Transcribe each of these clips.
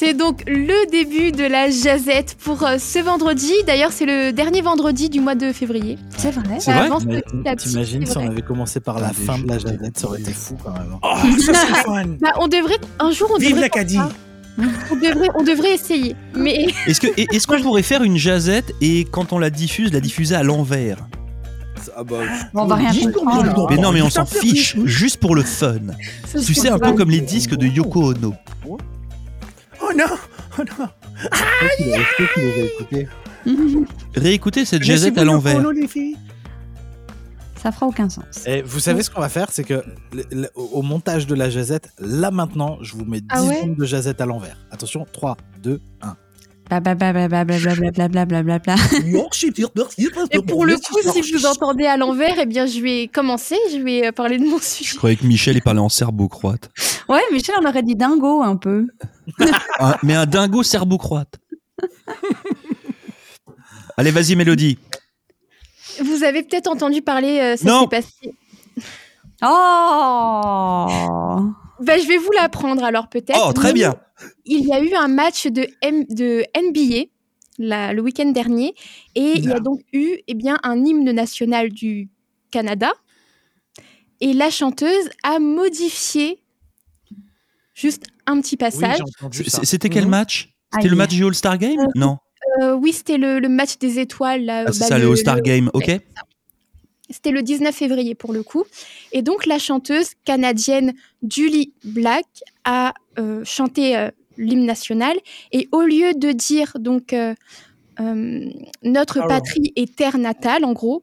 C'est donc le début de la jazette pour euh, ce vendredi. D'ailleurs, c'est le dernier vendredi du mois de février. C'est vrai. C'est Ça vrai avance Mais petit à petit, T'imagines si on avait commencé par la Ah, fin de la jazette, ça aurait été fou quand même. Oh, ça c'est fun. Bah, on devrait un jour on Vive devrait l'Acadie. On devrait on devrait essayer. Mais Est-ce que est-ce qu'on pourrait faire une jazette et quand on la diffuse, la diffuser à l'envers? Ah bah, Bon, on va rien comprendre. Mais non, mais on s'en fiche, juste pour le fun. Tu sais, un peu comme les disques de Yoko Ono. Oh non, oh non. Réécoutez cette jazette à l'envers. Ça fera aucun sens. Et vous savez ce qu'on va faire C'est que le- le- au montage de la jazette, là maintenant, je vous mets 10 Ah ouais secondes de jazette à l'envers. Attention, 3, 2, 1. Blablabla. Et pour le coup, si vous entendez à l'envers, eh bien, je vais commencer. Je vais euh, parler de mon sujet. Je croyais que Michel il parlait en serbo-croate. Ouais, Michel, on aurait dit dingo un peu. Un- mais un dingo serbo-croate. Allez, vas-y, Mélodie. Vous avez peut-être entendu parler. euh, ça Non. s'est passé. Oh Bah, je vais vous l'apprendre alors peut-être. Oh, très bien. Il y a eu un match de, M- de NBA la- le week-end dernier et il y a donc eu eh bien, un hymne national du Canada et la chanteuse a modifié juste un petit passage. C'était quel Mhm. match? C'était le match du All-Star Game? Non. Euh, oui, c'était le, le match des étoiles. là, Ah, c'est bah, ça, le All-Star Game, ok. C'était le 19 février pour le coup. Et donc la chanteuse canadienne Julie Black a euh, chanté euh, l'hymne national. Et au lieu de dire donc euh, notre patrie est terre natale, en gros,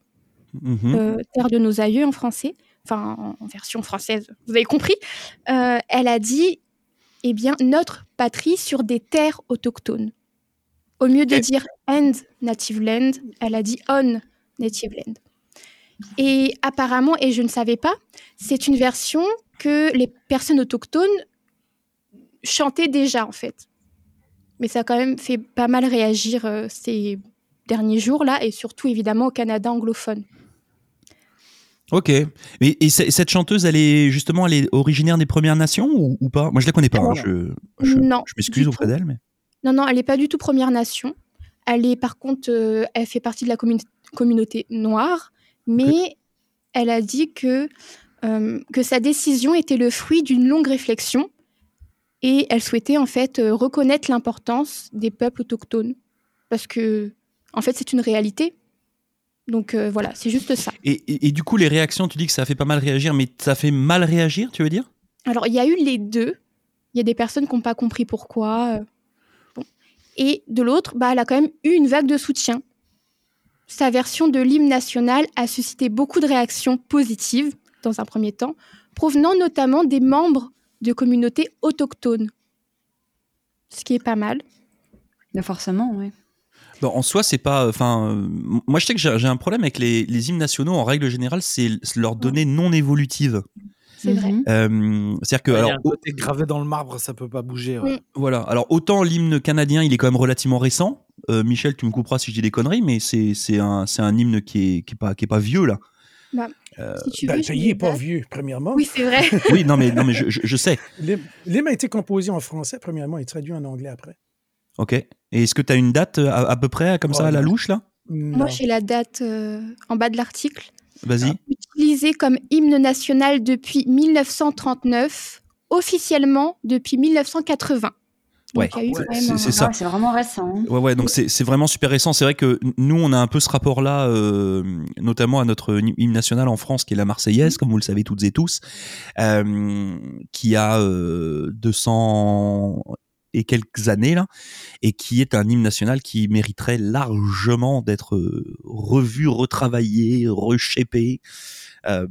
Mhm. terre de nos aïeux en français, enfin en, version française, vous avez compris, elle a dit eh bien notre patrie sur des terres autochtones. Au mieux de dire and native land, elle a dit on native land. Et apparemment, et je ne savais pas, c'est une version que les personnes autochtones chantaient déjà en fait. Mais ça a quand même fait pas mal réagir euh, ces derniers jours là, et surtout évidemment au Canada anglophone. Ok. Et, cette chanteuse, elle est justement, elle est originaire des Premières Nations ou, ou pas? Moi, je la connais pas. hein, Je, je, Non, je m'excuse auprès d'elle, mais. Non, non, elle n'est pas du tout Première Nation. Elle est par contre, euh, elle fait partie de la commun- communauté noire, mais elle a dit que, euh, que sa décision était le fruit d'une longue réflexion et elle souhaitait en fait euh, reconnaître l'importance des peuples autochtones parce que en fait c'est une réalité. Donc euh, voilà, c'est juste ça. Et, et- et du coup, les réactions, tu dis que ça fait pas mal réagir, mais ça fait mal réagir, tu veux dire? Alors, il y a eu les deux. Il y a des personnes qui n'ont pas compris pourquoi. bon. Et de l'autre, bah, elle a quand même eu une vague de soutien. Sa version de l'hymne national a suscité beaucoup de réactions positives, dans un premier temps, provenant notamment des membres de communautés autochtones. Ce qui est pas mal. Mais forcément, oui. Bon, en soi, c'est pas. Enfin, euh, moi, je sais que j'ai un problème avec les, les hymnes nationaux. En règle générale, c'est leur donner non évolutive. C'est vrai. Mhm. Euh, C'est-à-dire que, Il y a alors, un côté gravé dans le marbre, ça peut pas bouger. ouais. Oui. Voilà. Alors autant l'hymne canadien, il est quand même relativement récent. Euh, Michel, tu me couperas si je dis des conneries, mais c'est c'est un c'est un hymne qui est qui est pas qui est pas vieux là. Si tu Ben, veux, le je pays vais n'est pas date. vieux, premièrement. Oui, c'est vrai. Oui, non mais non mais je, je, je sais. L'hymne a été composé en français, premièrement, et traduit en anglais après. Ok. Et est-ce que tu as une date euh, à, à peu près comme ça Oh, à la louche là? Non. Moi, j'ai la date euh, en bas de l'article. Vas-y. utilisé comme hymne national depuis 1939, officiellement depuis 1980. Donc, Ouais. c'est- ça. C'est vraiment récent. hein. Ouais, ouais, donc c'est c'est vraiment super récent. C'est vrai que nous, on a un peu ce rapport-là, euh, notamment à notre hymne national en France, qui est la Marseillaise, comme vous le savez toutes et tous, euh, qui a euh, 200 et quelques années, là, et qui est un hymne national qui mériterait largement d'être euh, revu, retravaillé, reshapé, euh,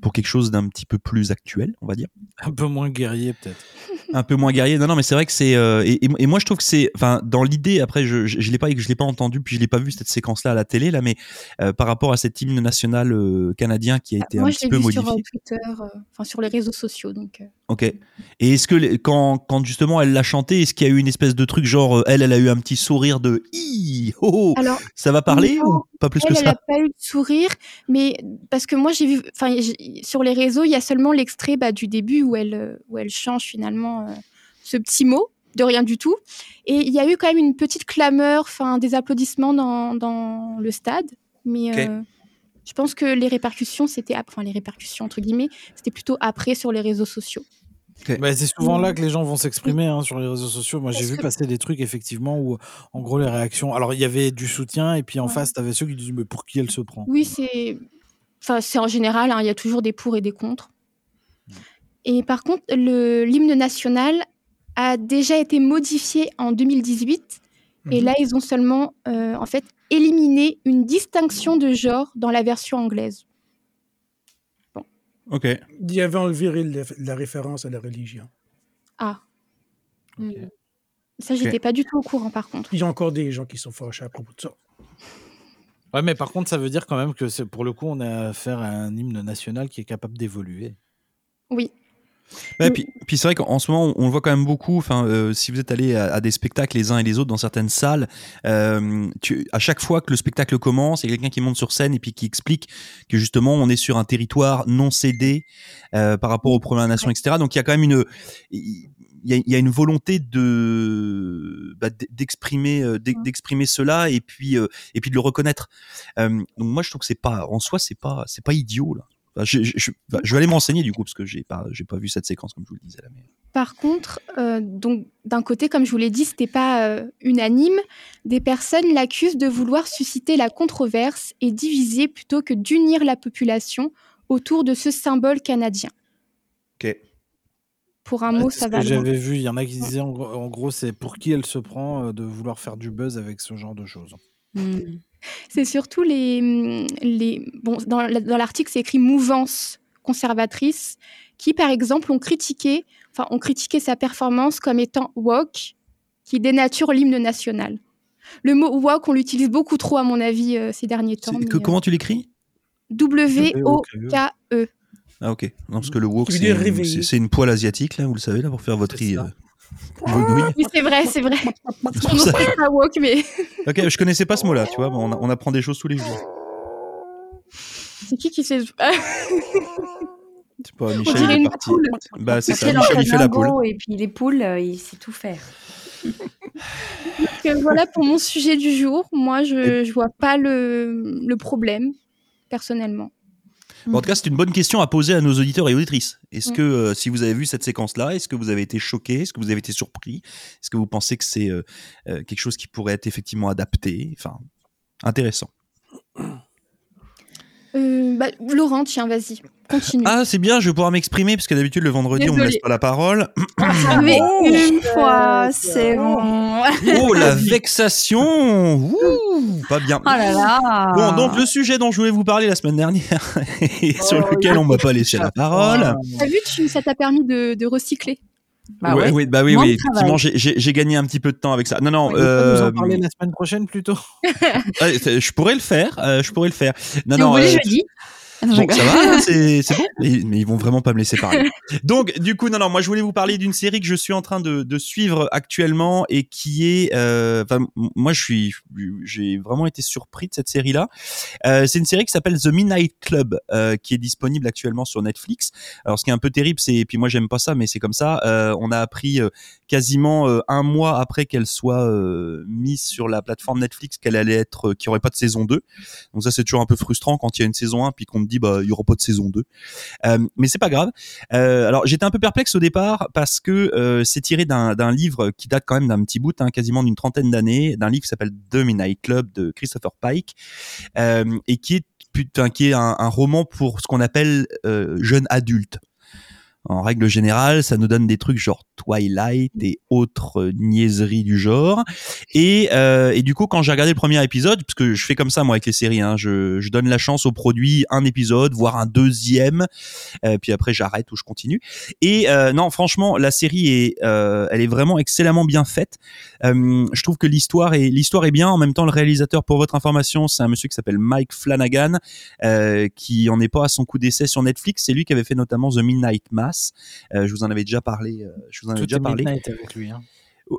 pour quelque chose d'un petit peu plus actuel, on va dire Un peu moins guerrier, peut-être. un peu moins guerrier. Non, non, mais c'est vrai que c'est euh, et, et- et moi je trouve que c'est, enfin, dans l'idée. Après, je, je, je l'ai pas, je l'ai pas entendu, puis je l'ai pas vu cette séquence-là à la télé là, mais euh, par rapport à cet hymne national euh, canadien qui a été Moi, un je petit l'ai peu vu modifié. sur euh, Twitter, euh, enfin sur les réseaux sociaux. Donc, euh, Ok. Et est-ce que quand, quand justement elle l'a chanté, est-ce qu'il y a eu une espèce de truc genre euh, elle, elle a eu un petit sourire de ho, Alors, ça va parler non, ou pas plus elle, que elle n'a ça pas eu de sourire, mais parce que moi, j'ai vu, enfin, sur les réseaux, il y a seulement l'extrait bah, du début où elle, où elle change finalement euh, ce petit mot. de rien du tout. Et il y a eu quand même une petite clameur, enfin des applaudissements dans, dans le stade. Mais euh, je pense que les répercussions, c'était, enfin les répercussions entre guillemets, c'était plutôt après sur les réseaux sociaux. Bah, c'est souvent là que les gens vont s'exprimer hein, sur les réseaux sociaux. Moi, j'ai vu passer des trucs effectivement où, en gros, les réactions. Alors, il y avait du soutien et puis en Ouais. face, tu avais ceux qui disaient mais pour qui elle se prend Oui, c'est, enfin en général, hein, il y a toujours des pour et des contre. Et par contre, l'hymne national a déjà été modifié en 2018 et Mhm. là ils ont seulement euh, en fait éliminé une distinction de genre dans la version anglaise. Ok. Il y avait enlevé le- la référence à la religion. Ah. Hmm. Ça, j'étais pas du tout au courant par contre. Il y a encore des gens qui sont fâchés à propos de ça. Ouais, mais par contre, ça veut dire quand même que pour le coup, on a affaire à un hymne national qui est capable d'évoluer. Oui. Ouais, puis, puis c'est vrai qu'en ce moment, on, on le voit quand même beaucoup. Enfin, euh, si vous êtes allé à, à des spectacles les uns et les autres dans certaines salles, euh, tu, à chaque fois que le spectacle commence, il y a quelqu'un qui monte sur scène et puis qui explique que justement, on est sur un territoire non cédé euh, par rapport aux Premières Nations, etc. Donc, il y a quand même une, il y a, il y a une volonté de bah, d'exprimer, d'ex- d'exprimer cela et puis et puis de le reconnaître. Donc, moi, je trouve que c'est pas, en soi, c'est pas, c'est pas idiot là. Enfin, je, je- je- je vais aller m'enseigner du coup parce que j'ai pas j'ai pas vu cette séquence comme je vous le disais là. Mais... Par contre, euh, donc d'un côté, comme je vous l'ai dit, c'était pas euh, unanime. Des personnes l'accusent de vouloir susciter la controverse et diviser plutôt que d'unir la population autour de ce symbole canadien. Ok. Pour un mot, ça va j'avais vu. Il y en a qui disaient en, gros- en gros, c'est pour qui elle se prend euh, de vouloir faire du buzz avec ce genre de choses. Hmm. C'est surtout les, les bon dans, la- dans l'article c'est écrit mouvance conservatrice qui par exemple ont critiqué enfin ont critiqué sa performance comme étant woke qui dénature l'hymne national. Le mot woke on l'utilise beaucoup trop à mon avis euh, ces derniers temps. Euh, comment tu l'écris? W O K E. Ah ok. Non parce que le wok Qui veut c'est dire une, réveiller. c'est- c'est une poêle asiatique là, vous le savez là pour faire votre Nouilles. Oui c'est vrai c'est vrai. On n'entend pas woke mais Ok, je connaissais pas ce mot là, tu vois. On, on apprend des choses tous les jours. c'est qui qui fait C'est pas On Michel dirait il est une poule. Bah c'est ça. Michel il fait la poule. Et puis les poules, euh, il sait tout faire. Donc, euh, voilà pour mon sujet du jour. Moi je je vois pas le le problème personnellement. Bon, en tout cas, c'est une bonne question à poser à nos auditeurs et auditrices. Est-ce Mm. que, euh, si vous avez vu cette séquence-là, est-ce que vous avez été choqué? Est-ce que vous avez été surpris? Est-ce que vous pensez que c'est euh, euh, quelque chose qui pourrait être effectivement adapté? Enfin, intéressant. Euh, bah, Laurent tiens vas-y continue. Ah, c'est bien, je vais pouvoir m'exprimer, parce que d'habitude, le vendredi, on me laisse pas la parole. Mais Une fois, c'est bon. Oh, la vexation Ouh, Pas bien. Oh là là. Bon, donc le sujet dont je voulais vous parler la semaine dernière, et sur lequel on m'a pas laissé la parole. T'as vu, tu, ça t'a permis de, de recycler. Bah ouais, ouais. oui, bah oui, Moins oui, effectivement, j'ai- gagné un petit peu de temps avec ça. Non, non, On peut nous euh, en parler la semaine prochaine plutôt. ouais, je pourrais le faire, euh, je pourrais le faire. Non, Si non, vous voulez, euh, jeudi. Bon, ça va, c'est c'est bon. Mais, ils vont vraiment pas me laisser parler. Donc, du coup, non, non, moi, je voulais vous parler d'une série que je suis en train de, de suivre actuellement et qui est, euh, moi, je suis, j'ai vraiment été surpris de cette série-là. Euh, c'est une série qui s'appelle The Midnight Club, euh, qui est disponible actuellement sur Netflix. Alors, ce qui est un peu terrible, c'est, et puis moi, j'aime pas ça, mais c'est comme ça. euh, on a appris euh, quasiment euh, un mois après qu'elle soit euh, mise sur la plateforme Netflix qu'elle allait être, qu'il y aurait pas de saison 2. Donc ça, c'est toujours un peu frustrant quand il y a une saison 1 puis qu'on dit bah il y aura pas de saison 2. Euh, mais c'est pas grave. Euh, alors j'étais un peu perplexe au départ parce que euh, c'est tiré d'un livre qui date quand même d'un petit bout, hein, quasiment d'une trentaine d'années, d'un livre qui s'appelle The Midnight Club de Christopher Pike euh, et qui est qui est un, roman pour ce qu'on appelle jeune adulte. En règle générale, ça nous donne des trucs genre Twilight et autres euh, niaiseries du genre. Et, euh, et du coup, quand j'ai regardé le premier épisode, parce que je fais comme ça moi avec les séries, hein, je, je donne la chance au produit un épisode, voire un deuxième, euh, puis après j'arrête ou je continue. Et euh, non, franchement, la série est, euh, elle est vraiment excellemment bien faite. Euh, je trouve que l'histoire est, l'histoire est bien. En même temps, le réalisateur, pour votre information, c'est un monsieur qui s'appelle Mike Flanagan, qui en est pas à son coup d'essai sur Netflix. C'est lui qui avait fait notamment The Midnight Mass. Euh, je vous en avais déjà parlé. euh, je vous en avais Tout déjà parlé. Avec lui. Hein.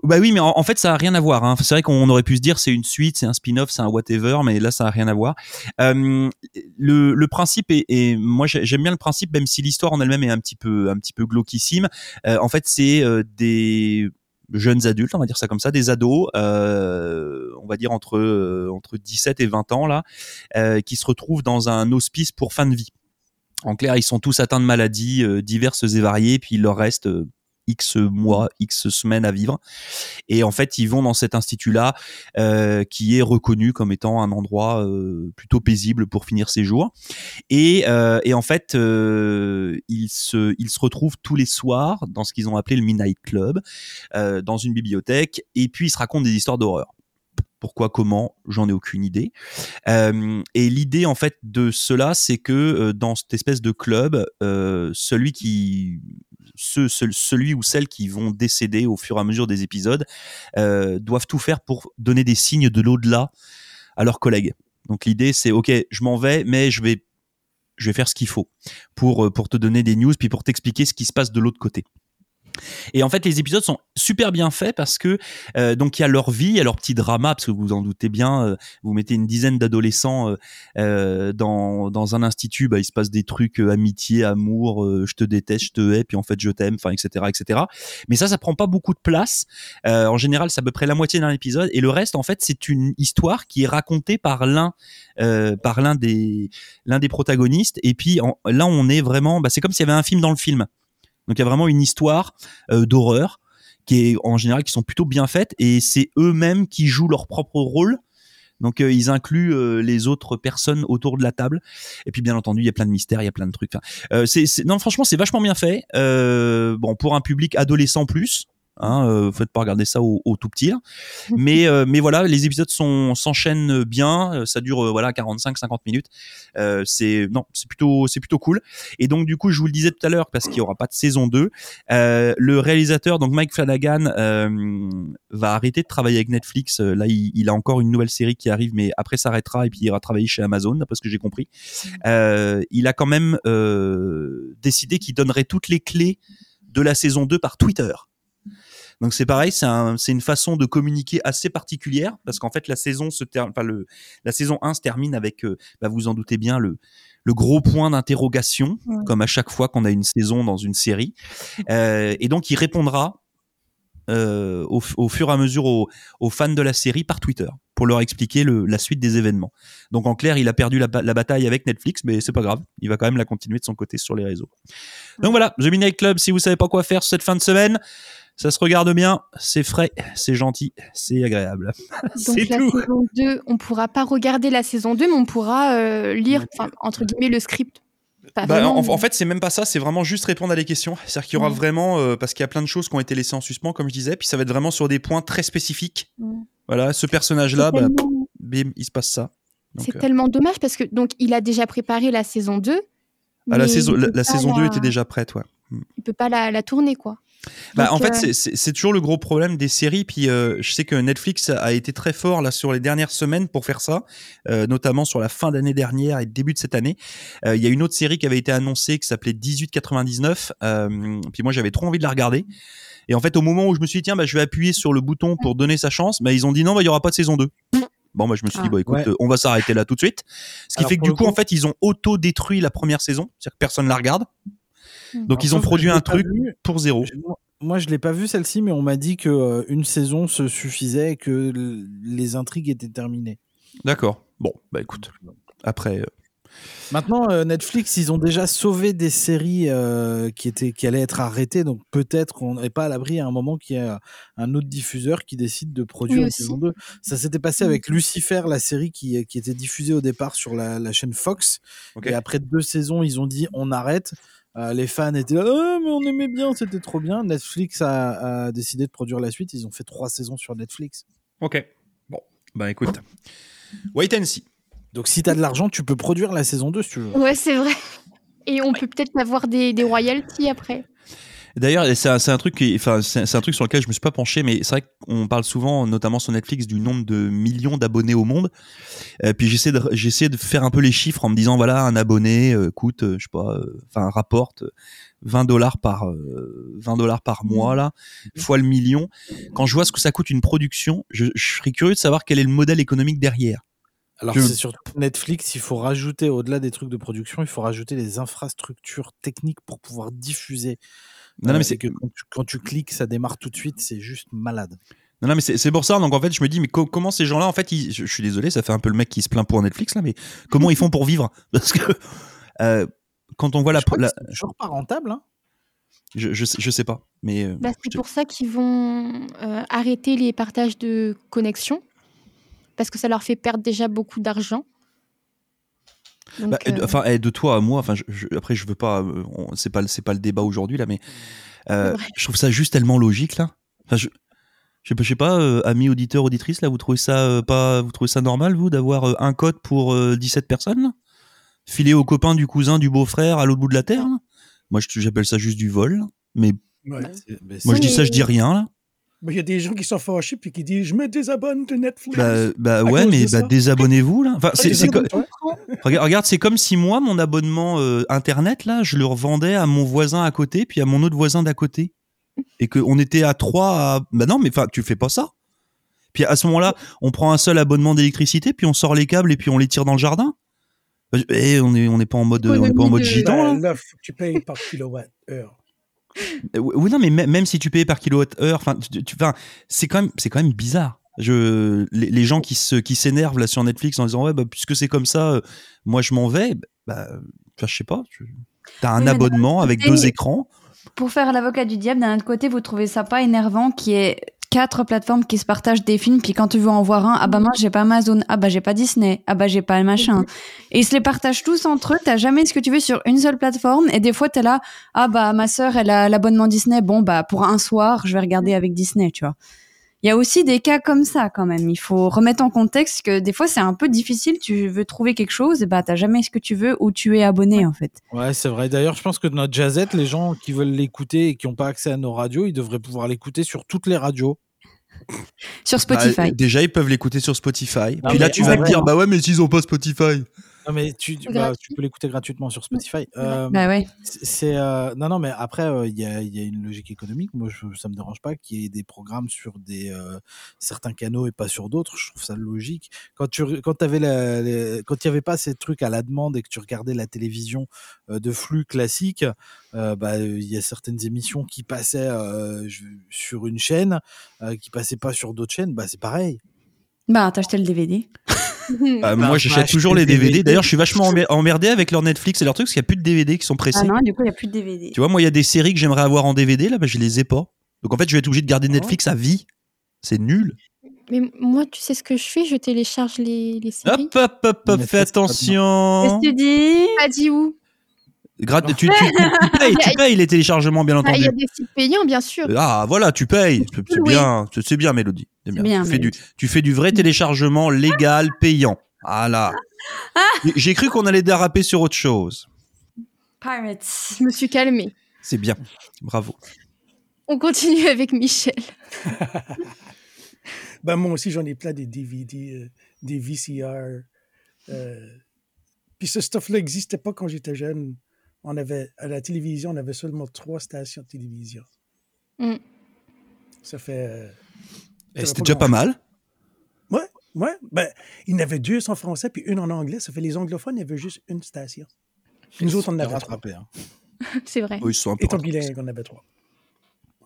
Bah oui, mais en, en fait, ça a rien à voir. Hein. C'est vrai qu'on aurait pu se dire c'est une suite, c'est un spin-off, c'est un whatever, mais là, ça a rien à voir. Euh, le, le principe est, est- moi, j'ai- j'aime bien le principe, même si l'histoire en elle-même est un petit peu, un petit peu glauquissime. Euh, en fait, c'est euh, des jeunes adultes, on va dire ça comme ça, des ados, euh, on va dire entre euh, entre 17 et 20 ans là, euh, qui se retrouvent dans un hospice pour fin de vie. En clair, ils sont tous atteints de maladies euh, diverses et variées, puis il leur reste euh, X mois, X semaines à vivre. Et en fait, ils vont dans cet institut-là, euh, qui est reconnu comme étant un endroit plutôt paisible pour finir ses jours. Et, et en fait, ils, se, ils se retrouvent tous les soirs dans ce qu'ils ont appelé le Midnight Club, dans une bibliothèque, et puis ils se racontent des histoires d'horreur. Pourquoi, comment, j'en ai aucune idée. Euh, et l'idée en fait de cela, c'est que euh, dans cette espèce de club, euh, celui qui, ou celle qui vont décéder au fur et à mesure des épisodes, doivent tout faire pour donner des signes de l'au-delà à leurs collègues. Donc l'idée, c'est ok, je m'en vais, mais je vais, faire ce qu'il faut pour te donner des news, puis pour t'expliquer ce qui se passe de l'autre côté. Et en fait, les épisodes sont super bien faits parce que euh, donc il y a leur vie, il y a leur petit drama parce que vous en doutez bien, euh, vous mettez une dizaine d'adolescents euh, dans dans un institut, bah il se passe des trucs amitié, amour, je te déteste, je te hais, puis en fait je t'aime, enfin etc etc. Mais ça, ça prend pas beaucoup de place. En général, c'est à peu près la moitié d'un épisode et le reste en fait c'est une histoire qui est racontée par l'un par l'un des l'un des protagonistes et puis là on est vraiment, bah, c'est comme s'il y avait un film dans le film. Donc il y a vraiment une histoire euh, d'horreur qui est en général qui sont plutôt bien faites et c'est eux-mêmes qui jouent leur propre rôle. Donc euh, ils incluent euh, les autres personnes autour de la table. Et puis bien entendu, il y a plein de mystères, il y a plein de trucs. Euh, non, franchement, c'est vachement bien fait. Euh, bon, pour un public adolescent plus. Hein, euh, faites pas regarder ça au, au tout petit. Mais euh, mais voilà, les épisodes sont s'enchaînent bien. Euh, Ça dure euh, voilà 45-50 minutes. C'est non, c'est plutôt c'est plutôt cool. Et donc du coup, je vous le disais tout à l'heure parce qu'il y aura pas de saison 2. Euh, le réalisateur, donc Mike Flanagan, va arrêter de travailler avec Netflix. Là, il, il a encore une nouvelle série qui arrive, mais après s'arrêtera et puis il ira travailler chez Amazon, d'après ce que j'ai compris. Euh, il a quand même décidé qu'il donnerait toutes les clés de la saison 2 par Twitter. Donc c'est pareil, c'est un, c'est une façon de communiquer assez particulière parce qu'en fait la saison se ter- enfin le la saison 1 se termine avec euh, bah, vous en doutez bien le le gros point d'interrogation Ouais. comme à chaque fois qu'on a une saison dans une série Euh, et donc il répondra euh, au, fur et à mesure aux, aux fans de la série par Twitter pour leur expliquer le, la suite des événements. Donc en clair, il a perdu la, la bataille avec Netflix, mais c'est pas grave, il va quand même la continuer de son côté sur les réseaux. Donc voilà, The Midnight Club, si vous savez pas quoi faire cette fin de semaine, ça se regarde bien, c'est frais, c'est gentil, c'est agréable. Donc la tout. saison 2, on pourra pas regarder la saison 2, mais on pourra euh, lire, entre guillemets, le script. Bah, vraiment, en, mais- en fait, c'est même pas ça, c'est vraiment juste répondre à des questions. C'est-à-dire qu'il y aura vraiment, euh, parce qu'il y a plein de choses qui ont été laissées en suspens, comme je disais, puis ça va être vraiment sur des points très spécifiques. Voilà, ce personnage-là, bah, tellement, bim, il se passe ça. C'est euh, tellement dommage parce que donc il a déjà préparé la saison 2. ah, la saison, la, peut la pas saison 2 la- était déjà prête, ouais. Il peut pas la, la tourner quoi. Bah, Donc, en fait, euh, c'est- toujours le gros problème des séries. Puis euh, je sais que Netflix a été très fort là sur les dernières semaines pour faire ça, euh, notamment sur la fin d'année dernière et début de cette année. Il y a une autre série qui avait été annoncée qui s'appelait 1899. Euh, puis moi, j'avais trop envie de la regarder. Et en fait, au moment où je me suis dit tiens, bah, je vais appuyer sur le bouton pour donner sa chance, bah, ils ont dit non, bah, il y aura pas de saison 2. Bon, bah, je me suis dit, Ah. bah, écoute, Ouais. euh, on va s'arrêter là tout de suite. Ce qui Alors, fait que du coup, coup- en fait, ils ont auto-détruit la première saison. C'est-à-dire que personne la regarde. Donc, Alors, ils ont produit un truc vu. pour zéro. Moi- je l'ai pas vu celle-ci, mais on m'a dit que euh, une saison se suffisait et que les intrigues étaient terminées. D'accord. Bon, bah, écoute. Après, euh, Maintenant, euh, Netflix, ils ont déjà sauvé des séries euh, qui étaient qui allaient être arrêtées, donc peut-être qu'on n'est pas à l'abri à un moment qu'il y a un autre diffuseur qui décide de produire Oui, une saison 2. Ça s'était passé Mm. avec Lucifer, la série qui, qui était diffusée au départ sur la, la chaîne Fox. Et après deux saisons, ils ont dit on arrête. Euh, les fans étaient là, Ah, mais on aimait bien, c'était trop bien. Netflix a, a décidé de produire la suite. Ils ont fait trois saisons sur Netflix. Ok. Bon, bah écoute. Wait and see. Donc si tu as de l'argent, tu peux produire la saison 2 si tu veux. Ouais, c'est vrai. Et on peut peut-être avoir des, des royalties après. D'ailleurs, c'est un, truc qui, enfin, c'est un truc sur lequel je me suis pas penché, mais c'est vrai qu'on parle souvent, notamment sur Netflix, du nombre de millions d'abonnés au monde. Euh, puis j'essaie de, j'essaie de faire un peu les chiffres en me disant, voilà, un abonné euh, coûte, euh, je sais pas, euh, enfin, rapporte 20 dollars par, euh, 20 dollars par mois là, fois le million. Quand je vois ce que ça coûte une production, je, je serais curieux de savoir quel est le modèle économique derrière. Alors, Je- c'est sur Netflix, il faut rajouter, au-delà des trucs de production, il faut rajouter les infrastructures techniques pour pouvoir diffuser. Non, non, mais Euh, c'est et que quand tu, quand tu cliques, ça démarre tout de suite, c'est juste malade. Non, non, mais c'est c'est pour ça. Donc en fait, je me dis, mais co- comment ces gens-là, en fait, ils- je, je suis désolé, ça fait un peu le mec qui se plaint pour Netflix là, mais comment ils font pour vivre? Parce que euh, quand on voit la, c'est toujours pas rentable. Hein. je, je, sais- je sais pas, mais euh, Bah, c'est pour ça qu'ils vont euh, arrêter les partages de connexion, parce que ça leur fait perdre déjà beaucoup d'argent. Donc, Bah, de- euh, enfin, de toi à moi, enfin, je- je- après, je veux pas, euh, c'est pas, le- c'est pas le débat aujourd'hui là, mais euh, je trouve ça juste tellement logique là. Enfin, je, je sais pas, euh, amis auditeurs auditrices là, vous trouvez ça euh, pas, vous trouvez ça normal vous d'avoir euh, un code pour euh, 17 personnes là? Filer aux copains du cousin, du beau-frère à l'autre bout de la terre là? Moi, j'appelle ça juste du vol. Mais Ouais. C'est- mais moi, je dis ça, je dis rien là. Mais il y a des gens qui sont fâchés puis qui disent Je me désabonne de Netflix. Bah, bah À ouais, mais bah, désabonnez-vous là. Enfin, c'est, co- regarde, regarde, c'est comme si moi, mon abonnement euh, internet là, je le revendais à mon voisin à côté, puis à mon autre voisin d'à côté, et qu'on était à trois. À... Bah non, mais enfin, tu fais pas ça. Puis à ce moment-là, on prend un seul abonnement d'électricité, puis on sort les câbles et puis on les tire dans le jardin. Bah, je- Eh, on est, on n'est pas en mode, on est pas en mode de- gitan là. Que tu payes par kilowatt-heure. Euh, Oui, non, mais même si tu payes par kilowattheure, enfin, c'est quand même, c'est quand même bizarre. Je, les, les gens qui se, qui s'énervent là sur Netflix en disant ouais, bah, puisque c'est comme ça, euh, moi je m'en vais. Bah, enfin, je sais pas. tu- T'as un Oui, abonnement avec deux écrans. Pour faire l'avocat du diable, d'un autre côté, vous trouvez ça pas énervant qu'il y ait quatre plateformes qui se partagent des films, puis quand tu veux en voir un, ah bah moi j'ai pas Amazon, ah bah j'ai pas Disney, ah bah j'ai pas le machin. Et ils se les partagent tous entre eux, t'as jamais ce que tu veux sur une seule plateforme, et des fois t'es là, ah bah ma sœur elle a l'abonnement Disney, bon bah pour un soir je vais regarder avec Disney, tu vois. Il y a aussi des cas comme ça quand même. Il faut remettre en contexte que des fois c'est un peu difficile. Tu veux trouver quelque chose, et bah t'as jamais ce que tu veux ou tu es abonné en fait. Ouais, c'est vrai. D'ailleurs, je pense que notre jazzette, les gens qui veulent l'écouter et qui n'ont pas accès à nos radios, ils devraient pouvoir l'écouter sur toutes les radios. Sur Spotify. Bah, déjà, ils peuvent l'écouter sur Spotify. Non, Puis là, tu vas me dire bah ouais, mais s'ils ont pas Spotify. Non, mais tu, bah, tu peux l'écouter gratuitement sur Spotify. Euh, bah ouais. c'est euh, non non mais après euh, il y, a, il y a une logique économique. Moi je, ça me dérange pas qu'il y ait des programmes sur des euh, certains canaux et pas sur d'autres. Je trouve ça logique. Quand tu quand avais la, les- quand il y avait pas ces trucs à la demande et que tu regardais la télévision de flux classique bah il y a certaines émissions qui passaient sur une chaîne qui passaient pas sur d'autres chaînes bah c'est pareil. Bah t'as acheté le DVD. Bah, Bah, moi, j'achète toujours les DVD. D'ailleurs, je suis vachement emmer- emmerdé avec leur Netflix et leur truc, parce qu'il n'y a plus de DVD qui sont pressés. Ah non, du coup il y a plus de DVD. Tu vois, moi, il y a des séries que j'aimerais avoir en DVD, là, bah, je les ai pas. Donc en fait, je vais être obligé de garder Netflix à vie. C'est nul. Mais moi, tu sais ce que je fais? Je télécharge les, les séries. Hop, hop, hop, hop, fais attention. Qu'est-ce que tu dis? Pas dit où Grat- tu, tu, tu- tu payes, tu payes les téléchargements, bien Ah, Il y entendu. a des sites payants, bien sûr. Ah, voilà, tu payes. C'est bien, c'est bien, Mélodie. Bien. bien, tu, fais du, tu fais du vrai téléchargement légal, payant. Voilà. J'ai- J'ai cru qu'on allait déraper sur autre chose. Pirates. Je me suis calmée. C'est bien. Bravo. On continue avec Michel. Ben, moi aussi, j'en ai plein des DVD, euh, des VCR. euh, Puis ce stuff-là n'existait pas quand j'étais jeune. On avait, à la télévision, on avait seulement trois stations de télévision. Mm. Ça fait. euh, Eh, C'était pas déjà pas mal. Ouais, ouais. Ben, il y en avait deux en français puis une en anglais. Ça fait les anglophones, il y avait juste une station. Puis nous autres, on en avait trois. rattrapé, hein. C'est vrai. Oui, ils sont un peu Étant rattrapés. bilingue, on en avait trois.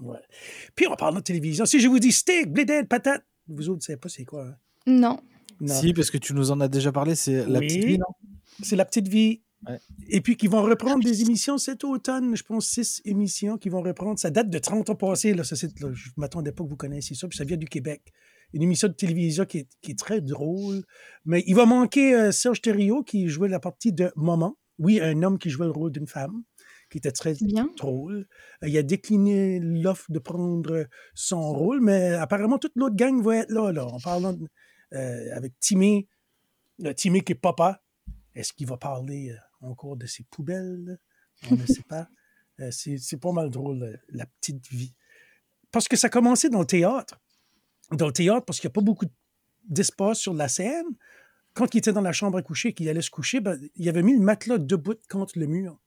Ouais. Puis on parle de télévision. Si je vous dis steak, blé d'Inde, patate, vous autres ne savez pas c'est quoi. hein? Non. Non. Si, parce que tu nous en as déjà parlé, c'est la Oui. petite vie, non? C'est la petite vie. Ouais. Et puis qui vont reprendre des émissions cet automne, je pense six émissions qui vont reprendre. Ça date de 30 ans passés. Là, là, je ne m'attendais pas que vous connaissiez ça. Puis ça vient du Québec. Une émission de télévision qui est, qui est très drôle. Mais il va manquer euh, Serge Thériault qui jouait la partie de Moment. Oui, un homme qui jouait le rôle d'une femme, qui était très bien. drôle. Euh, il a décliné l'offre de prendre son rôle, mais apparemment toute l'autre gang va être là, là en parlant de- euh, avec Timmy, Timmy qui est papa. Est-ce qu'il va parler encore de ses poubelles? On ne sait pas. Euh, c'est pas mal drôle, euh, la petite vie. Parce que ça a commencé dans le théâtre. Dans le théâtre, parce qu'il n'y a pas beaucoup d'espace sur la scène. Quand il était dans la chambre à coucher, qu'il allait se coucher, ben, il avait mis le matelas debout contre le mur.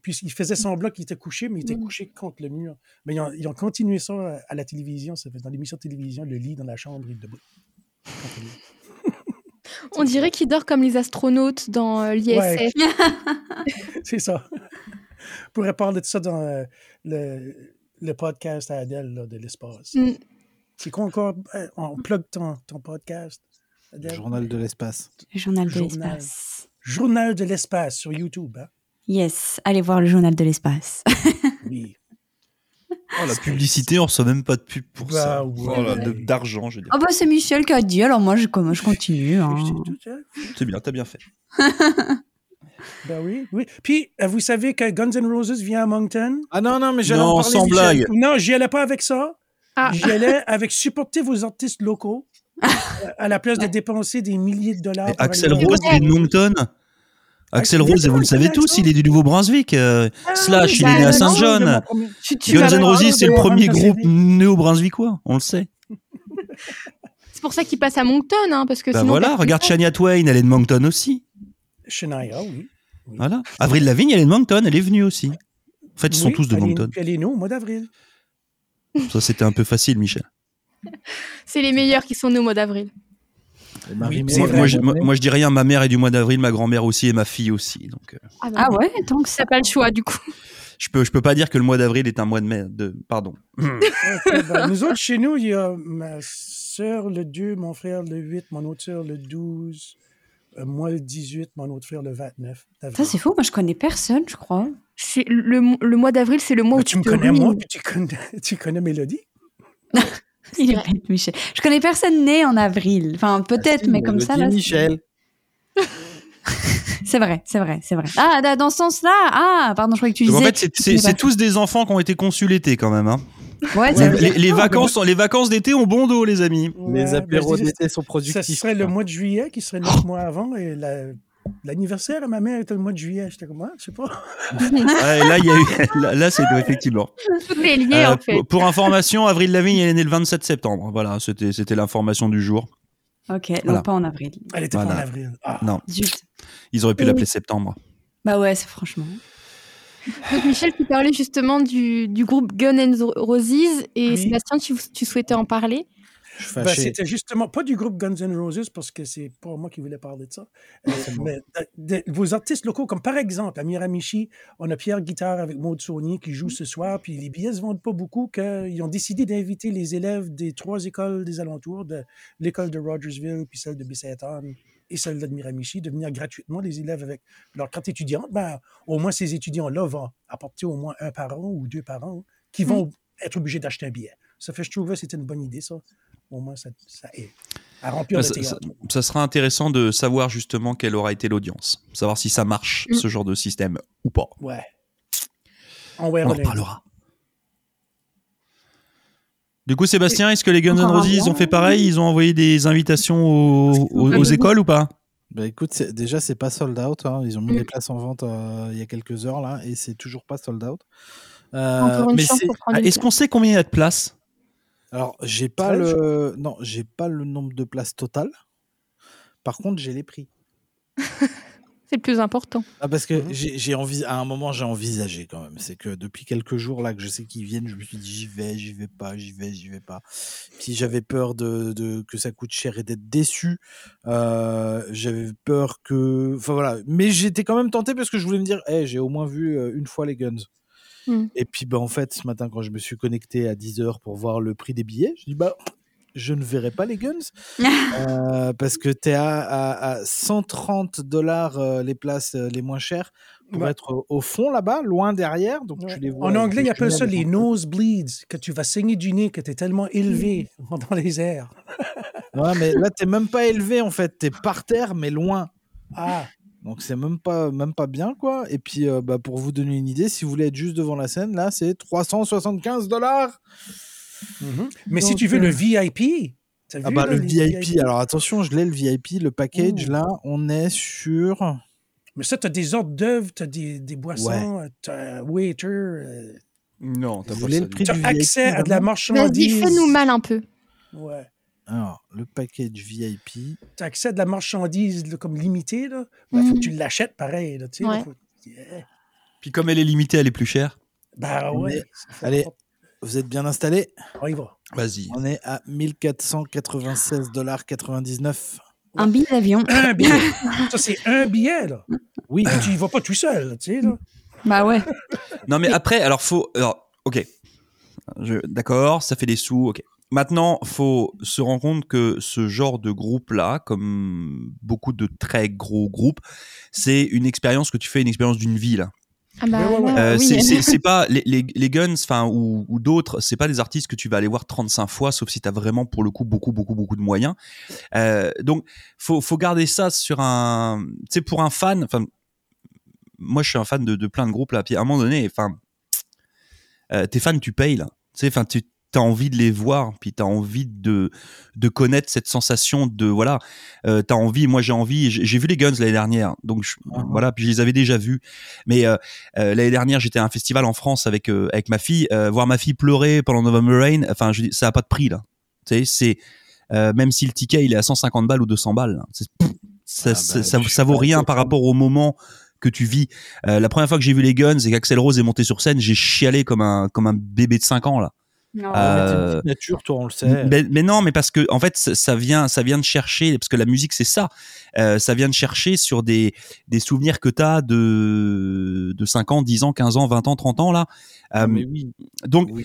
Puis il faisait semblant qu'il était couché, mais il était Mm. couché contre le mur. Mais ils ont, ils ont continué ça à- à la télévision. Ça fait dans l'émission de télévision, le lit dans la chambre, il est debout. Le. On dirait qu'il dort comme les astronautes dans euh, l'ISF. C'est ça. On pourrait parler de ça dans euh, le, le podcast à Adèle là, de l'espace. Mm. C'est quoi encore? Euh, On plug ton, ton podcast, Adèle? Journal de l'espace. Le journal de Journal. l'espace. Journal de l'espace sur YouTube. Hein? Yes, allez voir le journal de l'espace. Oui. Oh, la publicité, on reçoit même pas de pub pour Bah, ça. ouais. Oh de- D'argent, je veux dire. Ah bah c'est Michel qui a dit, alors moi je, je continue. hein. C'est bien, t'as bien fait. Ben oui, oui. Puis, euh, vous savez que Guns N' Roses vient à Moncton? Ah non, non, mais j'allais Non, en parler. sans Michel. blague. Non, j'y allais pas avec ça. Ah. J'y allais avec supporter vos artistes locaux euh, à la place de dépenser des milliers de dollars. Mais Axel Rose, Moncton? Axel Rose, et vous le savez tous, il est du Nouveau-Brunswick. euh, Ah, Slash, il bah, est né à Saint-John. Guns N' Roses, c'est le premier groupe néo-brunswickois, on le sait. C'est pour ça qu'il passe à Moncton, hein, parce que Bah sinon. voilà, regarde Shania Twain, elle est de Moncton aussi. Shania, oui. Voilà. Avril Lavigne, elle est de Moncton, elle est venue aussi. En fait, ils sont Oui, tous de elle Moncton. Elle est née au mois d'avril. Ça, c'était un peu facile, Michel. C'est les meilleurs qui sont nés au mois d'avril. Oui, Moi, je, moi- moi, je dis rien, ma mère est du mois d'avril, ma grand-mère aussi et ma fille aussi. Donc, euh, Ah, Ah ouais, tant que ça. T'as pas le choix, du coup. je peux, je peux pas dire que le mois d'avril est un mois de mai. De, pardon. Ok, ben, nous autres, chez nous, il y a ma soeur le 2, mon frère le 8, mon autre soeur le 12, euh, moi le 18, mon autre frère le 29. Ça c'est fou, moi je connais personne, je crois. C'est le, le mois d'avril, c'est le mois Ben, où tu tu me connais, moi, tu connais, tu connais Mélodie. Il est vrai. bête, Michel. Je connais personne né en avril. Enfin, peut-être, Si, mais comme le ça, là. c'est- Michel. C'est vrai, c'est vrai, c'est vrai. Ah, da- dans ce sens-là, ah, pardon, je croyais que tu Donc, disais. en fait, c'est- tous des enfants qui ont été conçus l'été quand même. Hein. Ouais, c'est Les, vrai. les vacances, les vacances d'été ont bon dos, les amis. Ouais, Les apéros d'été sont Ça productifs. serait le mois de juillet, qui serait neuf mois avant, et la- l'anniversaire à ma mère était le mois de juillet. J'étais comme, ah, je sais pas. Ouais, là, il y a eu, là, là, c'est effectivement. Tout est lié, Euh, en fait. pour, pour information, Avril Lavigne, elle est née le 27 septembre. Voilà, c'était c'était l'information du jour. Ok, donc Voilà. pas en avril. Elle était pas en avril. Ah. Non, Zut. ils auraient pu l'appeler septembre. Bah ouais, c'est franchement. Donc, Michel, tu parlais justement du, du groupe Guns N' Roses et Oui. Sébastien, tu, tu souhaitais en parler. Ben, c'était justement pas du groupe Guns N' Roses parce que c'est pas moi qui voulais parler de ça. Euh, mais de- de- vos artistes locaux, comme par exemple à Miramichi, on a Pierre Guitare avec Maud Saunier qui joue ce soir, puis les billets se vendent pas beaucoup. Qu'ils ont décidé d'inviter les élèves des trois écoles des alentours, de l'école de Rogersville, puis celle de Bisseton et celle de Miramichi, de venir gratuitement, les élèves avec leur carte étudiante. Ben, au moins, ces étudiants-là vont apporter au moins un parent ou deux parents qui vont être obligés d'acheter un billet. Ça fait, je trouvais que c'était une bonne idée, ça. Au moins, ça, ça aide à remplir Ça, le ça- théâtre. ça sera intéressant de savoir justement quelle aura été l'audience. Savoir si ça marche, Mm. ce genre de système, ou pas. Ouais. On en reparlera. Du coup, Sébastien, est-ce que les Guns N' Roses ils ont fait pareil? Ils ont envoyé des invitations aux, aux- aux écoles ou pas? Bah écoute, déjà c'est pas sold out. hein. Ils ont mis Mm. les places en vente euh, il y a quelques heures là et c'est toujours pas sold out. Euh, mais Ah, Est-ce qu'on sait combien il y a de places? Alors j'ai pas le non j'ai pas le nombre de places total. Par contre j'ai les prix. C'est le plus important. Ah, parce que Mhm. j'ai j'ai envie à un moment j'ai envisagé quand même. C'est que depuis quelques jours là que je sais qu'ils viennent, je me suis dit j'y vais, j'y vais pas, j'y vais, j'y vais pas. Puis j'avais peur de, de- que ça coûte cher et d'être déçu. Euh, j'avais peur que, enfin voilà. Mais j'étais quand même tenté parce que je voulais me dire, hey, j'ai au moins vu euh, une fois les Guns. Mhm. Et puis bah en fait ce matin quand je me suis connecté à 10h pour voir le prix des billets, je dis bah je ne verrai pas les Guns euh, parce que tu es à, à- à 130 dollars euh, les places euh, les moins chères pour Ouais. être au- au fond là-bas, loin derrière. Donc Ouais. tu les vois. En anglais, ils appellent ça les nosebleeds, que tu vas saigner du nez, que tu es tellement élevé dans les airs. Ouais, mais là, t'es même pas élevé en fait. T'es par terre, mais loin. Ah, Donc c'est même pas, même pas bien quoi. Et puis euh, bah, pour vous donner une idée, si vous voulez être juste devant la scène, là c'est 375 dollars. mhm. mais si tu veux le euh, VIP, t'as Ah vu, bah là, le VIP. Alors attention, je l'ai le VIP, le package Ouh. là, on est sur. Mais ça, tu as des ordres d'œuvre, tu as des, des boissons, tu as un waiter, euh, Non, Vous voulez le prix tu du as VIP accès à de la vraiment Vas-y, marchandise. fais-nous mal un peu. Ouais. Alors le package VIP. Tu as accès à de la marchandise là, comme limitée. Il faut que tu l'achètes pareil. Là, tu sais, Ouais. là, faut- Yeah. Puis comme elle est limitée, elle est plus chère. Bah Mais- ouais. Allez. Vous êtes bien installés? On y va. Vas-y. On est à 1496 dollars 99. Un billet d'avion. Un billet? ça, c'est un billet, là? Oui. Tu y vas pas tout seul, là, tu sais, là. Bah ouais. Non, mais après, alors faut. Alors, ok. Je- D'accord, ça fait des sous, ok. Maintenant, faut se rendre compte que ce genre de groupe-là, comme beaucoup de très gros groupes, c'est une expérience que tu fais, une expérience d'une vie, là. Ah bah, Ouais, ouais, ouais. là, Euh, oui. c'est- pas les, les, les Guns, enfin ou, ou d'autres, c'est pas des artistes que tu vas aller voir 35 fois, sauf si t'as vraiment pour le coup beaucoup beaucoup beaucoup de moyens. Euh, donc faut faut garder ça sur un, tu sais pour un fan. Enfin, moi je suis un fan de, de plein de groupes là. Puis à un moment donné, enfin, euh, tes fans tu payes là. Tu sais, enfin tu as envie de les voir, puis tu as envie de de connaître cette sensation de voilà, euh, tu as envie. Moi j'ai envie. J'ai vu les Guns l'année dernière, donc je- Ah. voilà, puis je les avais déjà vus. Mais euh, euh, l'année dernière, j'étais à un festival en France avec euh, avec ma fille. Euh, voir ma fille pleurer pendant November Rain, enfin, je ça a pas de prix là. Tu sais, c'est euh, même si le ticket il est à 150 balles ou 200 balles, ça, Ah bah, ça, ça, je ça suis vaut rien par fan. rapport au moment que tu vis. Euh, la première fois que j'ai vu les Guns et qu'Axel Rose est monté sur scène, j'ai chialé comme un comme un bébé de 5 ans là. Non. Euh, une nature, toi, on le sait. Mais, mais non, mais parce que en fait, ça, ça vient, ça vient de chercher, parce que la musique c'est ça. Euh, ça vient de chercher sur des des souvenirs que t'as de de 5 ans, 10 ans, 15 ans, 20 ans, 30 ans là. Ah, Euh, mais oui. donc Oui.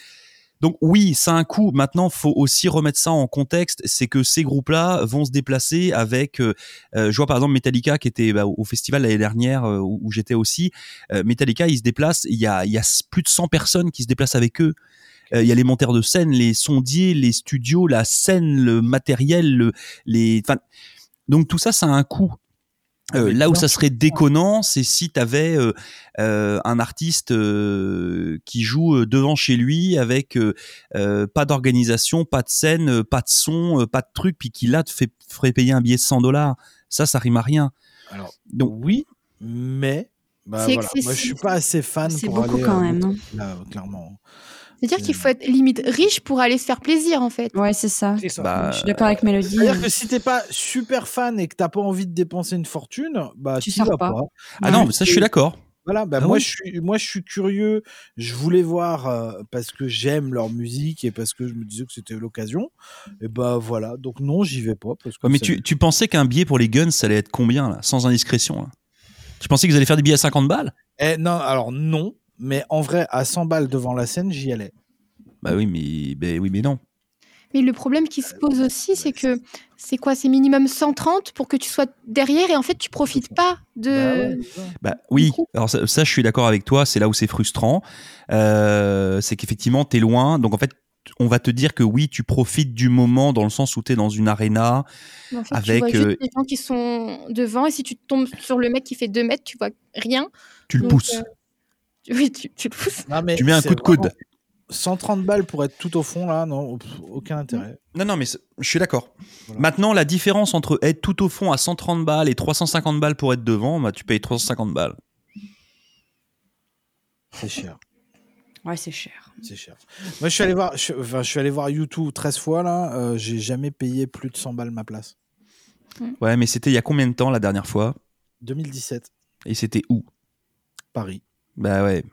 donc oui, ça a un coût. Maintenant, faut aussi remettre ça en contexte. C'est que ces groupes-là vont se déplacer avec. euh, je vois par exemple Metallica qui était bah, au festival l'année dernière euh, où, où j'étais aussi. Euh, Metallica, ils se déplacent. Il y a, il y a plus de 100 personnes qui se déplacent avec eux. Euh, Il y a les monteurs de scène, les sondiers, les studios, la scène, le matériel, le, les. Enfin, donc tout ça, ça a un coût. Euh, Mais là où ça serait déconnant, c'est si tu avais un artiste euh, qui joue euh, devant chez lui avec euh, euh, pas d'organisation, pas de scène, euh, pas de son, euh, pas de truc, puis qui là te fait, ferait payer un billet de 100 dollars. Ça, ça rime à rien. Alors, Donc, oui, mais. Bah, C'est voilà. Moi, je suis pas assez fan C'est pour beaucoup aller. quand euh, même. Là, clairement. C'est-à-dire qu'il faut être limite riche pour aller se faire plaisir, en fait. Ouais, c'est ça. Bah, Je suis d'accord avec Mélodie. C'est-à-dire que si t'es pas super fan et que t'as pas envie de dépenser une fortune, bah Tu sors vas pas. pas. ah non, ça, je suis d'accord. Voilà, bah Ah moi je suis moi je suis curieux, je voulais voir euh, parce que j'aime leur musique et parce que je me disais que c'était l'occasion. Et bah voilà, donc non, j'y vais pas parce que Ouais, mais tu, tu pensais qu'un billet pour les Guns, ça allait être combien, là, sans indiscrétion là? Tu pensais qu'ils allaient faire des billets à 50 balles? Eh, non, alors non, mais en vrai à 100 balles devant la scène, j'y allais. Bah oui, mais, ben oui, mais non. Mais le problème qui se pose aussi, c'est que c'est quoi? C'est minimum 130 pour que tu sois derrière et en fait, tu profites pas de. Bah. Bah oui, alors ça, ça, je suis d'accord avec toi, c'est là où c'est frustrant. Euh, c'est qu'effectivement, tu es loin. Donc en fait, on va te dire que oui, tu profites du moment dans le sens où tu es dans une arena. Mais en fait, avec, tu vois euh, juste les gens qui sont devant et si tu tombes sur le mec qui fait 2 mètres, tu vois rien. Tu le Donc, pousses. euh, Oui, tu, tu le pousses. Non, mais Tu mets un coup de coude. vraiment 130 balles pour être tout au fond là, non, aucun intérêt. Non, non, mais je suis d'accord. Voilà. Maintenant, la différence entre être tout au fond à 130 balles et 350 balles pour être devant, bah, tu payes 350 balles. C'est cher. Ouais, c'est cher. C'est cher. Moi, je suis allé voir, je, enfin, je suis allé voir YouTube 13 fois là. euh, j'ai jamais payé plus de 100 balles ma place. Ouais, mais c'était il y a combien de temps la dernière fois? 2017, Et c'était où? Paris. Bah ouais.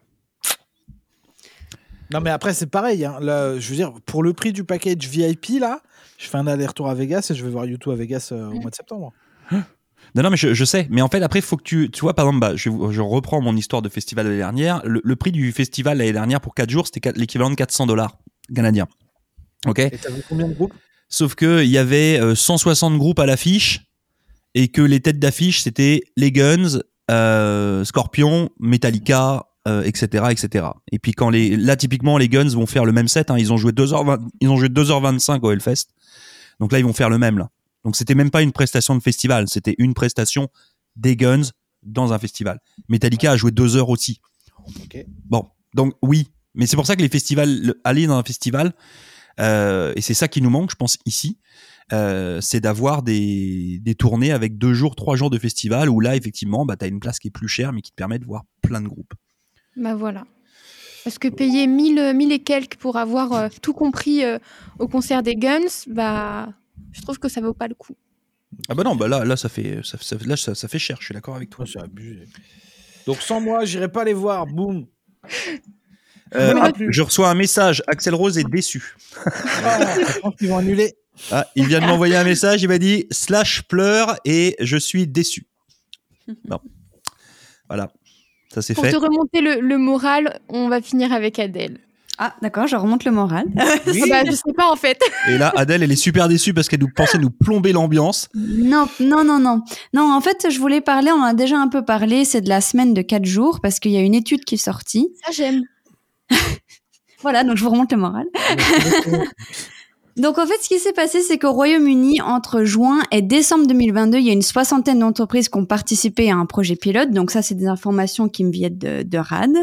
Non, mais après, c'est pareil. hein. Là, je veux dire, pour le prix du package VIP, là, je fais un aller-retour à Vegas et je vais voir YouTube à Vegas euh, au mois de septembre. Non, non, mais je, je sais. Mais en fait, après, faut que tu. Tu vois, par exemple, bah, je, je reprends mon histoire de festival l'année dernière. Le, le prix du festival l'année dernière pour 4 jours, c'était l'équivalent de 400 dollars canadiens. Ok? Et vu combien de groupes? Sauf que il y avait euh, 160 groupes à l'affiche et que les têtes d'affiche c'était les Guns, euh, Scorpion, Metallica, euh, etc., etc. Et puis quand les là typiquement les Guns vont faire le même set, hein, ils ont joué 2h20, ils ont joué 2h25 au Hellfest. Donc là ils vont faire le même là. Donc c'était même pas une prestation de festival, c'était une prestation des Guns dans un festival. Metallica a joué 2 heures aussi. Bon, donc oui, mais c'est pour ça que les festivals, le- aller dans un festival, euh, et c'est ça qui nous manque, je pense, ici, euh, c'est d'avoir des, des tournées avec deux jours, trois jours de festival où là, effectivement, bah, tu as une place qui est plus chère, mais qui te permet de voir plein de groupes. Bah voilà. Parce que payer 1000, euh, 1000 et quelques pour avoir euh, tout compris euh, au concert des Guns, bah, je trouve que ça vaut pas le coup. Ah bah non, bah là, là, ça fait, ça, ça- là, ça, ça fait cher, je suis d'accord avec toi. Toi, c'est abusé. Donc sans moi, j'irai pas les voir. Boum. Euh, ah, là, je reçois un message, Axel Rose est déçu. Ah, je pense qu'ils vont annuler. Ah, il vient de m'envoyer un message, il m'a dit slash pleure et je suis déçu. Bon. Voilà, ça c'est Pour fait. te remonter le, le moral, on va finir avec Adèle. Ah, d'accord, je remonte le moral. Oui. Ah bah, je sais pas en fait. Et là, Adèle, elle est super déçue parce qu'elle nous pensait nous plomber l'ambiance. Non, non, non, non. Non, en fait, je voulais parler, on en a déjà un peu parlé, c'est de la semaine de 4 jours, parce qu'il y a une étude qui est sortie. Ça j'aime. Voilà, donc je vous remonte le moral. Donc en fait, ce qui s'est passé, c'est qu'au Royaume-Uni, entre juin et décembre 2022, il y a une soixantaine d'entreprises qui ont participé à un projet pilote. Donc ça, c'est des informations qui me viennent de, de RAD.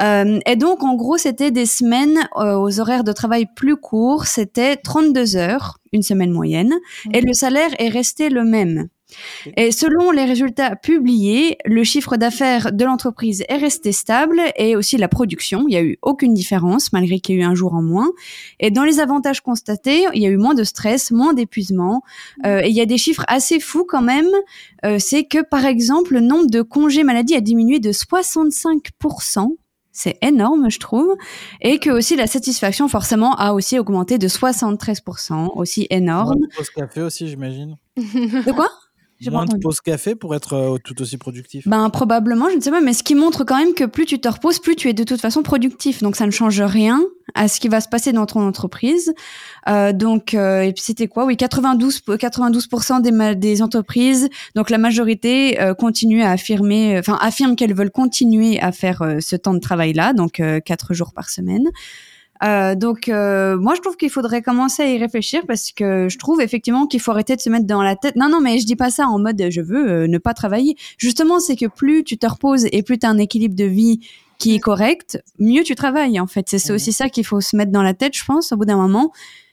Euh, et donc, en gros, c'était des semaines euh, aux horaires de travail plus courts. C'était 32 heures, une semaine moyenne. Et le salaire est resté le même. Et selon les résultats publiés, le chiffre d'affaires de l'entreprise est resté stable et aussi la production. Il n'y a eu aucune différence malgré qu'il y a eu un jour en moins. Et dans les avantages constatés, il y a eu moins de stress, moins d'épuisement. Euh, et il y a des chiffres assez fous quand même. Euh, c'est que par exemple, le nombre de congés maladie a diminué de 65%. C'est énorme, je trouve. Et que aussi la satisfaction, forcément, a aussi augmenté de 73%. Aussi énorme. Pause café aussi, j'imagine. De quoi? Moins de pause café pour être euh, tout aussi productif. Ben probablement, je ne sais pas, mais ce qui montre quand même que plus tu te reposes, plus tu es de toute façon productif. Donc ça ne change rien à ce qui va se passer dans ton entreprise. Euh, donc euh, et puis c'était quoi? Oui, 92 92% des ma- des entreprises, donc la majorité euh, continue à affirmer, enfin affirme qu'elles veulent continuer à faire euh, ce temps de travail là, donc euh, quatre jours par semaine. Euh, donc euh, moi je trouve qu'il faudrait commencer à y réfléchir parce que je trouve effectivement qu'il faut arrêter de se mettre dans la tête. Non non mais je dis pas ça en mode je veux euh, ne pas travailler. Justement c'est que plus tu te reposes et plus tu as un équilibre de vie qui est correct, mieux tu travailles en fait. C'est Mhm. aussi ça qu'il faut se mettre dans la tête je pense au bout d'un moment.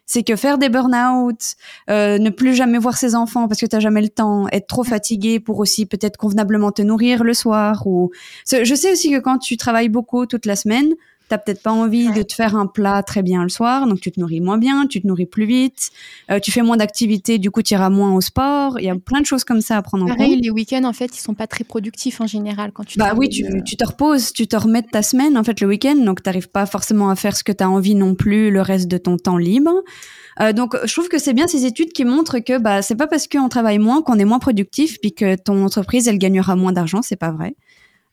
C'est que faire des burn-out, euh, ne plus jamais voir ses enfants parce que t'as jamais le temps, être trop fatigué pour aussi peut-être convenablement te nourrir le soir ou. Je sais aussi que quand tu travailles beaucoup toute la semaine, t'as peut-être pas envie de te faire un plat très bien le soir, donc tu te nourris moins bien, tu te nourris plus vite, euh, tu fais moins d'activités, du coup tu iras moins au sport. Il y a plein de choses comme ça à prendre en Pareil, compte. les week-ends en fait, ils sont pas très productifs en général quand tu Bah oui, tu, euh, tu te reposes, tu te remets de ta semaine, en fait, le week-end, donc t'arrives pas forcément à faire ce que tu as envie non plus le reste de ton temps libre. Euh, donc, je trouve que c'est bien ces études qui montrent que bah c'est pas parce qu'on travaille moins qu'on est moins productif, puis que ton entreprise elle gagnera moins d'argent, c'est pas vrai.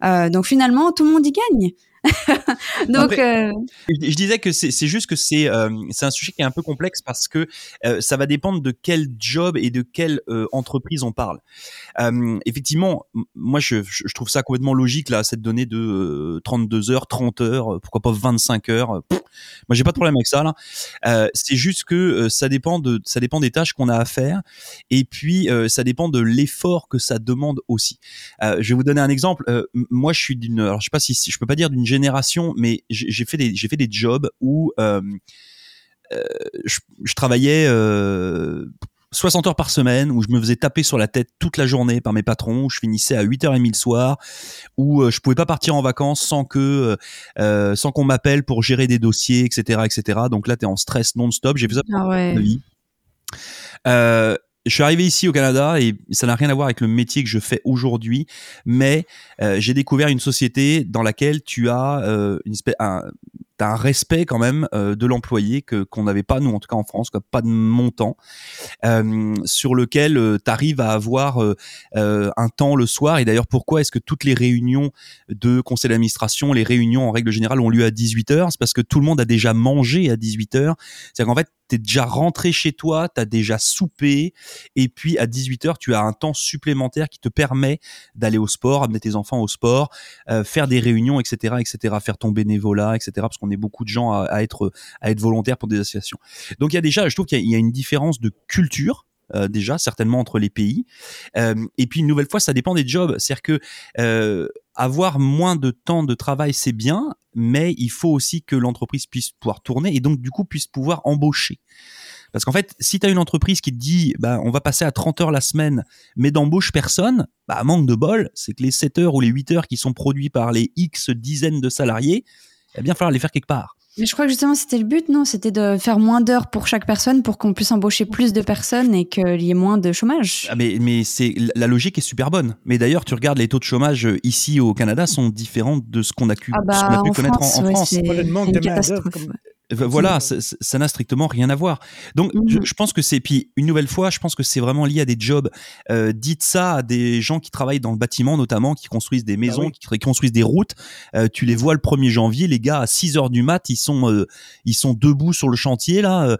Euh, donc finalement, tout le monde y gagne. donc, Après- euh, Je disais que c'est juste que c'est euh, c'est un sujet qui est un peu complexe parce que euh, ça va dépendre de quel job et de quelle entreprise on parle. Effectivement, moi je, trouve ça complètement logique là cette donnée de euh, 32 heures, 30 heures, pourquoi pas 25 heures. pff, moi j'ai pas de problème avec ça là. C'est juste que ça dépend de ça dépend des tâches qu'on a à faire et puis ça dépend de l'effort que ça demande aussi. Je vais vous donner un exemple. Moi, je suis d'une, alors je sais pas si, si- je peux pas dire d'une génération, mais j'ai fait des, j'ai fait des jobs où euh, euh, je, je travaillais euh, 60 heures par semaine, où je me faisais taper sur la tête toute la journée par mes patrons, où je finissais à 8h30 le soir, où euh, je pouvais pas partir en vacances sans que, euh, sans qu'on m'appelle pour gérer des dossiers, etc., etc. Donc là, t'es en stress non-stop. J'ai fait ça ah ouais. ma vie. Euh, je suis arrivé ici au Canada et ça n'a rien à voir avec le métier que je fais aujourd'hui, mais euh, j'ai découvert une société dans laquelle tu as euh, une espèce, un, t'as un respect quand même euh, de l'employé que qu'on n'avait pas nous en tout cas en France, quoi, pas de montant euh, sur lequel tu arrives à avoir euh, euh, un temps le soir. Et d'ailleurs, pourquoi est-ce que toutes les réunions de conseil d'administration, les réunions en règle générale ont lieu à 18 heures? C'est parce que tout le monde a déjà mangé à 18 heures. C'est-à-dire qu'en fait, t'es déjà rentré chez toi, t'as déjà soupé, et puis à 18 heures, tu as un temps supplémentaire qui te permet d'aller au sport, amener tes enfants au sport, euh, faire des réunions, etc., etc., faire ton bénévolat, etc., parce qu'on est beaucoup de gens à, être à être volontaires pour des associations. Donc il y a déjà, je trouve qu'il y a- une différence de culture. euh, déjà certainement entre les pays Euh, et puis une nouvelle fois ça dépend des jobs c'est à dire que euh, avoir moins de temps de travail c'est bien mais il faut aussi que l'entreprise puisse pouvoir tourner et donc du coup puisse pouvoir embaucher parce qu'en fait, si tu as une entreprise qui te dit bah, on va passer à 30 heures la semaine, mais d'embauche personne, bah, manque de bol, c'est que les 7 heures ou les 8 heures qui sont produits par les X dizaines de salariés, il va falloir les faire quelque part. Mais je crois que justement c'était le but, non? C'était de faire moins d'heures pour chaque personne pour qu'on puisse embaucher plus de personnes et qu'il y ait moins de chômage. Ah, mais mais c'est la logique est super bonne. Mais d'ailleurs, tu regardes les taux de chômage euh, ici au Canada sont différents de ce qu'on a, pu, Ah ce qu'on a bah pu en connaître France, en, en ouais, France. le manque de main-d'œuvre catastrophe. comme- Voilà, ça ça- n'a strictement rien à voir. Donc, je, Mhm. je pense que c'est puis une nouvelle fois, je pense que c'est vraiment lié à des jobs. Euh, dites ça à des gens qui travaillent dans le bâtiment, notamment, qui construisent des maisons, oui. qui, qui construisent des routes. Euh, tu les vois le 1er janvier, les gars à 6 heures du mat, ils sont euh, ils sont debout sur le chantier là.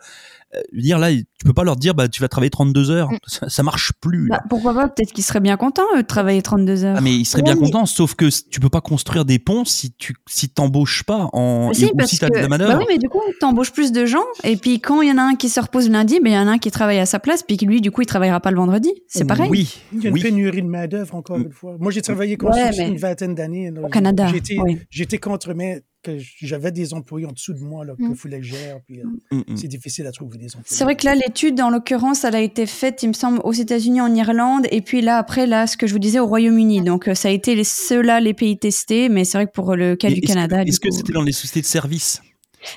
Euh, euh, je veux dire là, tu peux pas leur dire bah tu vas travailler 32 heures. Mm. Ça, ça marche plus. Bah, pourquoi pas Peut-être qu'ils seraient bien contents eux, de travailler 32 heures. Ah, mais ils seraient Ouais, bien mais- contents, sauf que tu peux pas construire des ponts si tu si t'embauches pas en Si, ou si t'as de la que, manœuvre. bah oui, mais du coup, t'embauches plus de gens, et puis quand il y en a un qui se repose lundi, ben il y en a un qui travaille à sa place, puis lui, du coup, il travaillera pas le vendredi. C'est pareil. Oui, Il y a une oui. pénurie de main-d'œuvre, encore une fois. Moi, j'ai travaillé Ouais, construction mais- une vingtaine d'années. Au Canada, J'étais oui. j'étais contre, mais que j'avais des employés en dessous de moi là, que je gère. Puis, euh, Mm, mm. c'est difficile à trouver des employés. C'est vrai que là, l'étude, en l'occurrence, elle a été faite, il me semble, aux États-Unis, en Irlande, et puis là, après, là, ce que je vous disais, au Royaume-Uni. Donc, euh, ça a été les, ceux-là, les pays testés, mais c'est vrai que pour le cas Et du Canada, Est-ce que c'était dans les sociétés de services?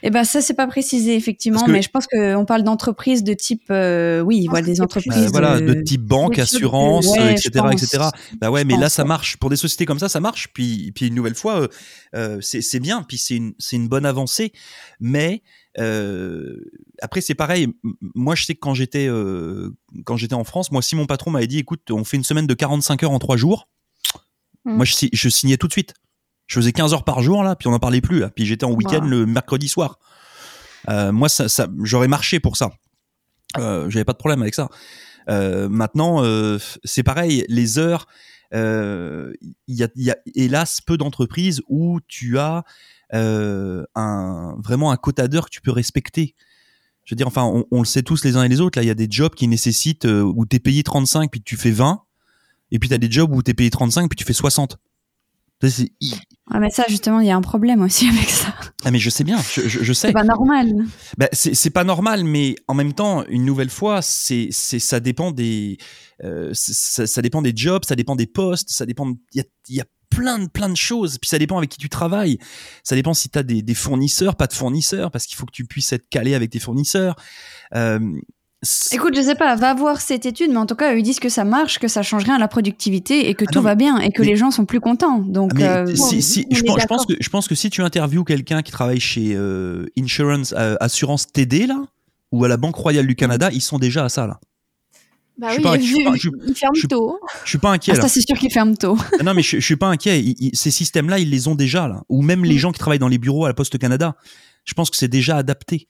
Eh ben, ça, c'est pas précisé, effectivement, que- mais je pense qu'on parle d'entreprises de type, euh, oui, voilà, des entreprises. Euh, voilà, euh, de type banque, assurance, ouais, euh, etc., pense. etc. Bah ouais, Je mais là ça marche pour des sociétés comme ça, ça marche. Puis, puis une nouvelle fois, euh, c'est c'est bien, puis c'est une, c'est une bonne avancée. Mais euh, après c'est pareil. Moi je sais que quand j'étais euh, quand j'étais en France, moi si mon patron m'avait dit, écoute, on fait une semaine de 45 heures en trois jours, Mm. moi je signais tout de suite. Je faisais 15 heures par jour là, puis on n'en parlait plus. Là. Puis j'étais en week-end Wow. le mercredi soir. Euh, moi ça, ça j'aurais marché pour ça. Euh, J'avais pas de problème avec ça. Euh, maintenant, c'est pareil, les heures, il y, a, y a hélas peu d'entreprises où tu as un, vraiment un quota d'heures que tu peux respecter. Je veux dire, enfin, on, on le sait tous les uns et les autres, là, il y a des jobs qui nécessitent, où tu es payé 35 puis tu fais 20, et puis tu as des jobs où tu es payé 35 puis tu fais 60. C'est- Ah, mais ça, justement, il y a un problème aussi avec ça. Ah mais je sais bien, je, je, je sais. C'est pas normal. Bah, c'est c'est pas normal, mais en même temps, une nouvelle fois, c'est c'est ça dépend des euh, ça, ça dépend des jobs, ça dépend des postes, ça dépend. Il y a, il y a plein de plein de choses. Puis ça dépend avec qui tu travailles. Ça dépend si tu as des, des fournisseurs, pas de fournisseurs, parce qu'il faut que tu puisses être calé avec tes fournisseurs. Euh, Écoute, je sais pas, va voir cette étude, mais en tout cas, ils disent que ça marche, que ça change rien à la productivité et que Ah tout non, va bien et que mais- les gens sont plus contents. Donc, Ah, euh, si, si, je, pense, je pense d'accord. que je pense que si tu interviews quelqu'un qui travaille chez euh, Insurance euh, Assurance TD là ou à la Banque Royale du Canada, ils sont déjà à ça là. Bah Je oui, pas- vu- je suis pas- je suis- il ferme je suis- tôt. Je suis pas inquiet ah, là. ça, c'est sûr qu'ils ferment tôt. Non, mais je, je suis pas inquiet. Ils- ils- ces systèmes-là, ils les ont déjà là. Ou même les Mm. gens qui travaillent dans les bureaux à la Poste Canada. Je pense que c'est déjà adapté.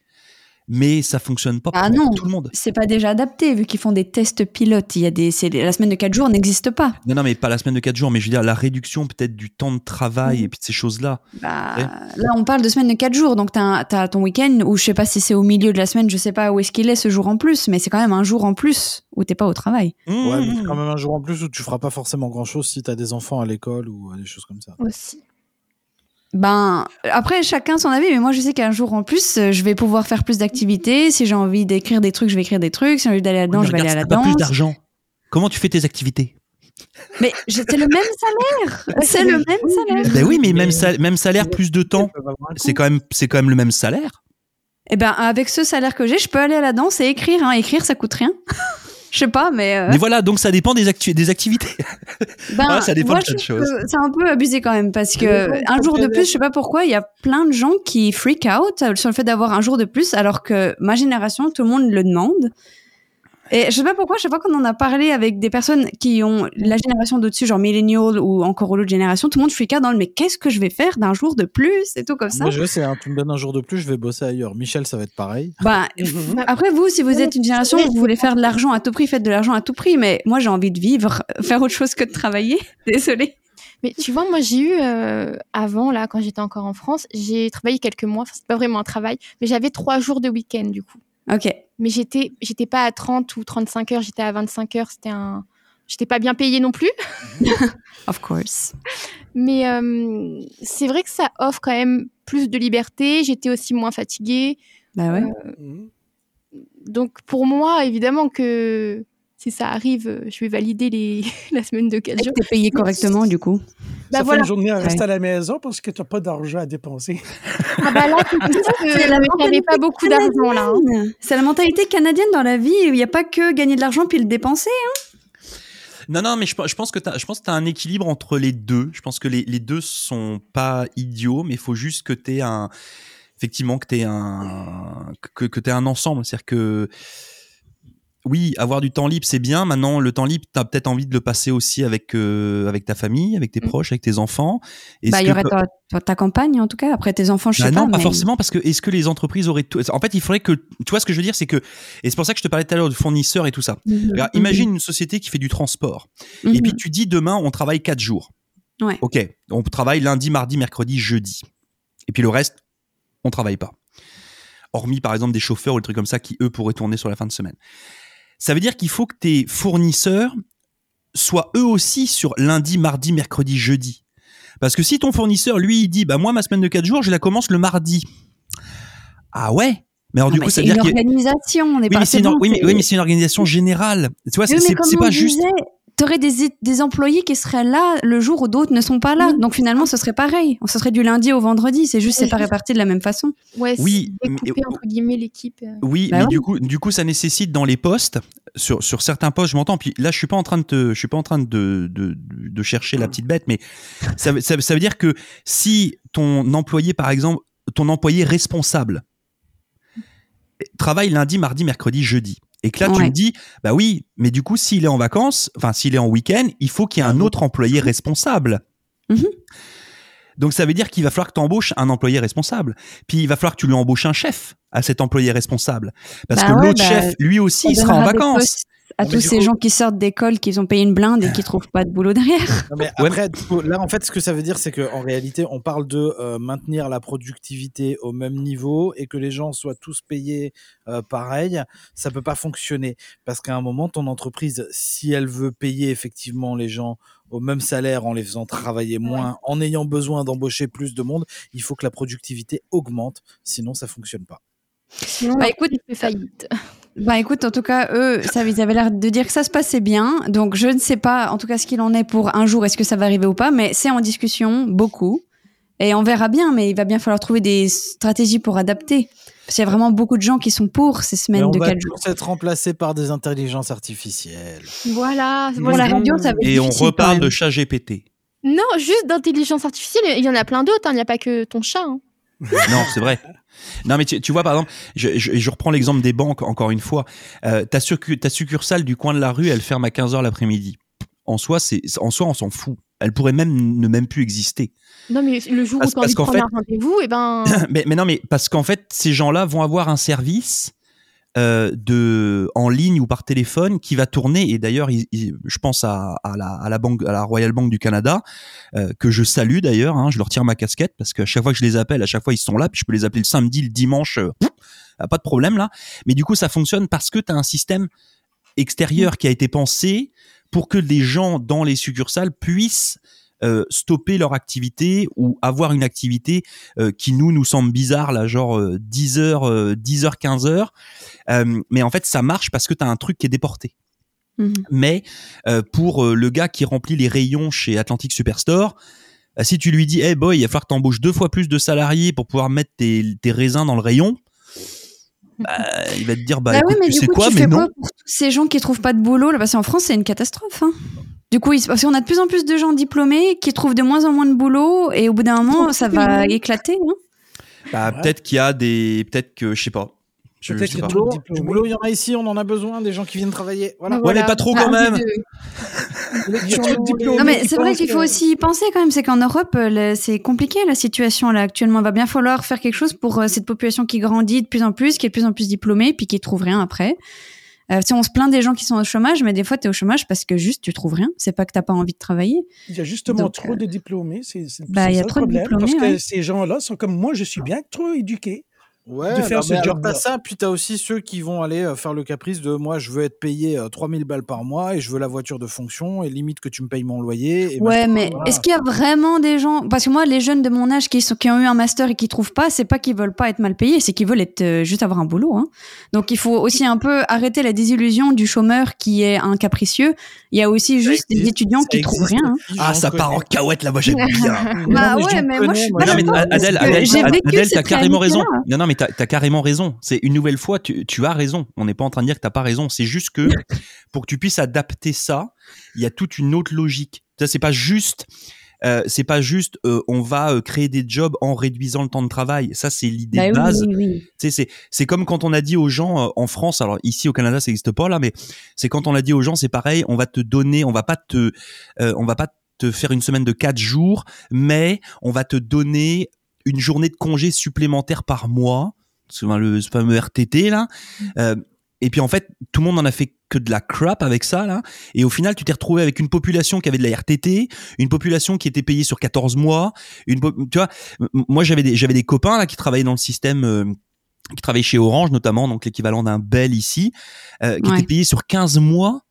Mais ça fonctionne pas Ah pour non. tout le monde. C'est pas déjà adapté, vu qu'ils font des tests pilotes. Il y a des, c'est- la semaine de 4 jours n'existe pas. Non, non, mais pas la semaine de 4 jours. Mais je veux dire, la réduction peut-être du temps de travail Mm. et puis de ces choses-là. Bah. Là, on parle de semaine de 4 jours, donc t'as as ton week-end, ou je sais pas si c'est au milieu de la semaine, je sais pas où est-ce qu'il est ce jour en plus, mais c'est quand même un jour en plus où t'es pas au travail. Ouais, mais Mmh. c'est quand même un jour en plus où tu feras pas forcément grand chose si t'as des enfants à l'école ou euh, des choses comme ça. Aussi. Ben, après, chacun son avis, mais moi, je sais qu'un jour en plus, euh, je vais pouvoir faire plus d'activités. Si j'ai envie d'écrire des trucs, je vais écrire des trucs. Si j'ai envie d'aller là-dedans, Mais je vais aller à la pas plus danse. d'argent. Comment tu fais tes activités? Mais c'est le même salaire. C'est le même salaire. Ben oui, mais, même, sal- même salaire, plus de temps. C'est quand même, c'est quand même le même salaire. Eh ben, avec ce salaire que j'ai, je peux aller à la danse et écrire. Hein. Écrire, ça coûte rien. Je sais pas, mais. euh, Mais voilà, donc ça dépend des, actu- des activités. Ben, ça dépend moi, de plein de choses. C'est un peu abusé quand même parce que un jour de plus, je sais pas pourquoi, il y a plein de gens qui freak out sur le fait d'avoir un jour de plus alors que ma génération, tout le monde le demande. Et je sais pas pourquoi, chaque fois qu'on en a parlé avec des personnes qui ont la génération d'au-dessus, genre millennial ou encore l'autre génération, tout le monde out dans le mais qu'est-ce que je vais faire d'un jour de plus et tout comme ça? Moi, je sais, hein, tu me donnes un jour de plus, je vais bosser ailleurs. Michel, ça va être pareil. Bah, après vous, si vous êtes une génération où vous voulez faire de l'argent à tout prix, faites de l'argent à tout prix. Mais moi, j'ai envie de vivre, faire autre chose que de travailler. Désolée. Mais tu vois, moi, j'ai eu, euh, avant, là, quand j'étais encore en France, j'ai travaillé quelques mois. Enfin, c'est pas vraiment un travail, mais j'avais trois jours de week-end, du coup. Ok. Mais j'étais, j'étais pas à 30 ou 35 heures, j'étais à 25 heures. C'était un. J'étais pas bien payée non plus. Of course. Mais euh, c'est vrai que ça offre quand même plus de liberté. J'étais aussi moins fatiguée. Bah ouais. Mhm. Donc, pour moi, évidemment que si ça arrive, euh, je vais valider les... la semaine de 4 Est-ce jours. que t'es payé correctement du coup? Bah ça voilà. fait une journée à rester Ouais. à la maison parce que tu n'as pas d'argent à dépenser. Ah bah là, c'est ça que j'avais pas beaucoup d'argent là. hein. C'est la mentalité canadienne dans la vie. Il n'y a pas que gagner de l'argent puis le dépenser. Non, non, mais je, pe- je pense que tu as, un équilibre entre les deux. Je pense que les, les deux sont pas idiots, mais il faut juste que tu aies un. effectivement que tu un que, que tu un ensemble, c'est-à-dire que oui, avoir du temps libre, c'est bien. Maintenant, le temps libre, tu as peut-être envie de le passer aussi avec, euh, avec ta famille, avec tes Mm. proches, avec tes enfants. Bah, il y que- aurait ta, ta- ta campagne, en tout cas. Après, tes enfants, je sais Bah pas. non, pas mais- forcément, parce que est-ce que les entreprises auraient tout... En fait, il faudrait que... Tu vois ce que je veux dire, c'est que... Et c'est pour ça que je te parlais tout à l'heure de fournisseurs et tout ça. Mhm. Regarde, imagine une société qui fait du transport. Mhm. Et puis tu dis demain, on travaille quatre jours. Ouais. Ok, on travaille lundi, mardi, mercredi, jeudi. Et puis le reste, on travaille pas. Hormis par exemple des chauffeurs ou des trucs comme ça qui eux pourraient tourner sur la fin de semaine. Ça veut dire qu'il faut que tes fournisseurs soient eux aussi sur lundi, mardi, mercredi, jeudi. Parce que si ton fournisseur, lui, il dit, bah moi, ma semaine de quatre jours, je la commence le mardi. Ah ouais Mais alors du coup, ça c'est veut dire une a- organisation, on oui, pas mais c'est c'est une, oui, mais, c'est- oui, mais c'est une organisation générale. Tu vois, c'est pas juste. Disait, T'aurais des, des employés qui seraient là le jour où d'autres ne sont pas là. Oui. Donc finalement, ce serait pareil. Ce serait du lundi au vendredi. C'est juste, c'est pas réparti de la même façon. Ouais, Oui, c'est découper mais- entre guillemets l'équipe. euh. Oui, Bah mais oui. du coup, du coup, ça nécessite dans les postes, sur, sur certains postes, je m'entends. Puis là, je suis pas en train de te, je suis pas en train de, de, de, de chercher la petite bête, mais ça, ça, veut- ça veut dire que si ton employé, par exemple, ton employé responsable travaille lundi, mardi, mercredi, jeudi, et que là tu me dis, bah oui, mais du coup, s'il est en vacances, enfin s'il est en week-end, il faut qu'il y ait un autre employé responsable. Mhm. Donc ça veut dire qu'il va falloir que tu embauches un employé responsable. Puis il va falloir que tu lui embauches un chef à cet employé responsable. Parce Bah que ouais, l'autre bah, chef, lui aussi, il sera en vacances. À tous ces coup- gens qui sortent d'école, qui ont payé une blinde et qui trouvent pas de boulot derrière. Non, mais après, là, en fait, ce que ça veut dire, c'est qu'en réalité, on parle de euh, maintenir la productivité au même niveau et que les gens soient tous payés euh, pareil. Ça peut pas fonctionner parce qu'à un moment, ton entreprise, si elle veut payer effectivement les gens au même salaire en les faisant travailler moins, en ayant besoin d'embaucher plus de monde, il faut que la productivité augmente. Sinon, ça fonctionne pas. Sinon, Bah, écoute, fait faillite. Bah écoute, en tout cas, eux, ça, ils avaient l'air de dire que ça se passait bien. Donc je ne sais pas, en tout cas, ce qu'il en est pour un jour, est-ce que ça va arriver ou pas, mais c'est en discussion, beaucoup. Et on verra bien, mais il va bien falloir trouver des stratégies pour adapter. Parce qu'il y a vraiment beaucoup de gens qui sont pour ces semaines on de va 4 jours. tous être remplacés par des intelligences artificielles. Voilà. Pour voilà. la radio, ça va être Et on reparle de chat GPT. Non, juste d'intelligence artificielle, il y en a plein d'autres. hein. Il n'y a pas que ton chat. hein. Non, c'est vrai. Non, mais tu, tu vois, par exemple, je, je, je reprends l'exemple des banques encore une fois. Euh, ta, ta succursale du coin de la rue, elle ferme à 15h l'après-midi. En soi, c'est, en soi, on s'en fout. Elle pourrait même ne même plus exister. Non, mais le jour où tu as envie de prendre fait- un rendez-vous, et ben. mais, mais non, mais parce qu'en fait, ces gens-là vont avoir un service euh, en ligne ou par téléphone qui va tourner. Et d'ailleurs, je pense à, la, à banque, Royal Bank du Canada, euh, que je salue d'ailleurs. Hein, je leur tire ma casquette parce qu'à chaque fois que je les appelle, à chaque fois ils sont là. Puis je peux les appeler le samedi, le dimanche, euh, pas de problème là. Mais du coup, ça fonctionne parce que tu as un système extérieur qui a été pensé pour que les gens dans les succursales puissent euh, stopper leur activité ou avoir une activité euh, qui nous nous semble bizarre là genre euh, 10 heures euh, 10 heures 15 heures mais en fait ça marche parce que tu as un truc qui est déporté Mhm. mais pour le gars qui remplit les rayons chez Atlantic Superstore si tu lui dis hey boy il va falloir que t'embauches deux fois plus de salariés pour pouvoir mettre tes, tes raisins dans le rayon bah, il va te dire bah, Bah mais tu sais coup, quoi tu mais fais non quoi pour tous ces gens qui trouvent pas de boulot là? Parce qu'en France, c'est une catastrophe. hein. Du coup, parce qu'on a de plus en plus de gens diplômés qui trouvent de moins en moins de boulot, et au bout d'un moment, ça va éclater. hein. bah, Ouais. peut-être qu'il y a des peut-être que je sais pas je, je Peut-être sais pas. de Du boulot, il y en a ici, on en a besoin, des gens qui viennent travailler. Voilà. Ouais, mais pas trop Ah, quand même. Non, mais c'est vrai qu'il faut aussi y penser quand même. C'est qu'en Europe, euh, c'est compliqué la situation là actuellement. Il va bien falloir faire quelque chose pour euh, cette population qui grandit de plus en plus, qui est de plus en plus diplômée, puis qui trouve rien après. Euh, si on se plaint des gens qui sont au chômage, mais des fois tu es au chômage parce que juste tu trouves rien. C'est pas que t'as pas envie de travailler. Il y a justement Donc, trop euh, de diplômés. C'est bah, le problème. diplômés, Parce que ouais. ces gens-là sont comme moi, je suis bien trop éduqué. Ouais, de faire non, ce mais alors job-là. t'as ça, puis t'as aussi ceux qui vont aller euh, faire le caprice de moi, je veux être payé euh, 3000 balles par mois et je veux la voiture de fonction et limite que tu me payes mon loyer. Et Ouais, machin, mais voilà. est-ce qu'il y a vraiment des gens Parce que moi, les jeunes de mon âge qui, sont, qui ont eu un master et qui trouvent pas, c'est pas qu'ils veulent pas être mal payés, c'est qu'ils veulent être euh, juste avoir un boulot. Hein. Donc il faut aussi un peu arrêter la désillusion du chômeur qui est un capricieux. Il y a aussi juste des étudiants qui trouvent rien. hein. ah j'en ça part en connais. cahuète là moi j'aime bien Bah Non, ouais, j'en mais moi, je suis connais, pas mais Adèle, Adèle, t'as carrément raison. Non, non, mais t'as as carrément raison. C'est une nouvelle fois, tu, tu as raison. On n'est pas en train de dire que t'as pas raison. C'est juste que pour que tu puisses adapter ça, il y a toute une autre logique. Ça, c'est pas juste euh, c'est pas juste euh, on va euh, créer des jobs en réduisant le temps de travail. Ça, c'est l'idée Bah de base. oui, oui. C'est c'est comme quand on a dit aux gens en France, alors ici au Canada ça n'existe pas là, mais c'est quand on a dit aux gens c'est pareil, on va te donner, on va pas te, on va pas te faire une semaine de quatre jours, mais on va te donner une journée de congé supplémentaire par mois, souvent le ce fameux RTT là. Euh, et puis en fait, tout le monde en a fait que de la crap avec ça là. Et au final, tu t'es retrouvé avec une population qui avait de la RTT, une population qui était payée sur 14 mois, une tu vois, moi j'avais des j'avais des copains là qui travaillaient dans le système euh, qui travaillaient chez Orange notamment, donc l'équivalent d'un Bell ici, euh, qui Ouais. était payé sur 15 mois,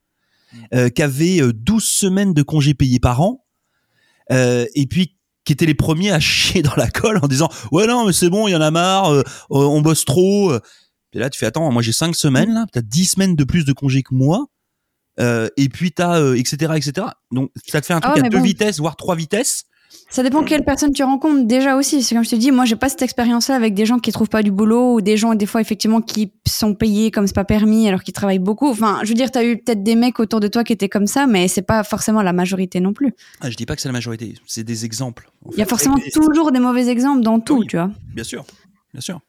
euh, qui avait euh, 12 semaines de congés payés par an, euh, et puis qui étaient les premiers à chier dans la colle en disant ouais non mais c'est bon il y en a marre euh, euh, on bosse trop et là tu fais attends moi j'ai 5 semaines là. T'as 10 semaines de plus de congés que moi. Euh, et puis t'as euh, etc etc donc ça te fait un truc Ah, à mais deux bon. vitesses voire trois vitesses Ça dépend quelle personne tu rencontres déjà aussi. C'est comme je te dis, moi j'ai pas cette expérience-là avec des gens qui trouvent pas du boulot ou des gens des fois effectivement qui sont payés comme c'est pas permis alors qu'ils travaillent beaucoup. Enfin, je veux dire, t'as eu peut-être des mecs autour de toi qui étaient comme ça, mais c'est pas forcément la majorité non plus. ah, je dis pas que c'est la majorité c'est des exemples en Il y a forcément Et- et- toujours des mauvais exemples dans tout, Oui. tu vois. bien sûr bien sûr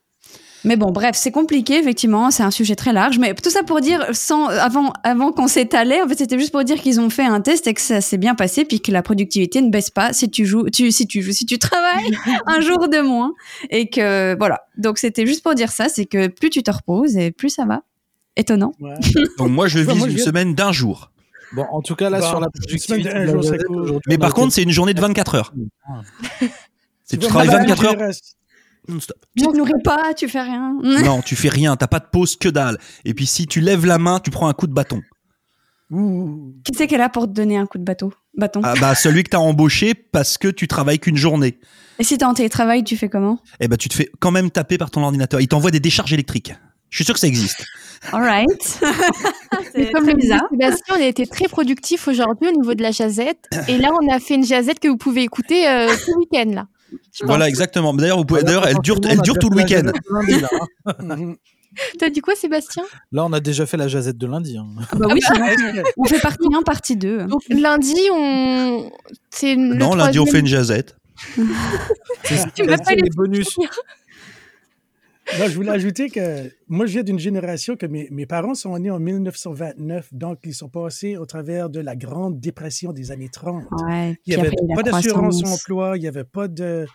Mais bon, bref, c'est compliqué, effectivement, c'est un sujet très large. Mais tout ça pour dire, sans, avant, avant qu'on s'étalait, en fait, c'était juste pour dire qu'ils ont fait un test et que ça s'est bien passé, puis que la productivité ne baisse pas si tu joues, tu, si tu joues, si tu travailles un jour de moins. Et que, voilà. Donc, c'était juste pour dire ça, c'est que plus tu te reposes et plus ça va. Étonnant. Ouais. donc moi je vise moi, une semaine d'un jour Bon, en tout cas, là, Bon, sur la productivité, la jour, mais par a contre c'est une journée de 24 heures Ah. c'est tu travailles mal 24 manger heures le reste. Non-stop Tu te nourris pas, tu fais rien. non tu fais rien t'as pas de pause que dalle et puis si tu lèves la main tu prends un coup de bâton Ouh. Qui c'est qu'elle a pour te donner un coup de bâton? Bâton. ah bah celui que t'as embauché parce que tu travailles qu'une journée Et si t'es en télétravail, tu fais comment? eh ben tu te fais quand même taper par ton ordinateur. Il t'envoie des décharges électriques. Je suis sûr que ça existe. Alright. Comme bizarre. Sébastien, on a été très productif aujourd'hui au niveau de la jazette. Et là, on a fait une jazette que vous pouvez écouter euh, tout le week-end. Là. Voilà, exactement. D'ailleurs, vous pouvez, d'ailleurs, elle dure, elle dure tout le week-end. Hein. T'as dit quoi, Sébastien? Là, on a déjà fait la jazette de lundi. hein. Ah bah oui. Est-ce que- On fait partie 1, partie 2. Donc lundi, on. C'est le Non, lundi, on fait une jazette. Tu m'as C'est pas les bonus. Non, je voulais ajouter que moi, je viens d'une génération que mes, mes parents sont nés en 1929, donc ils sont passés au travers de la Grande Dépression des années 30. Ouais. Il n'y avait pas d'assurance emploi, il n'y avait pas de,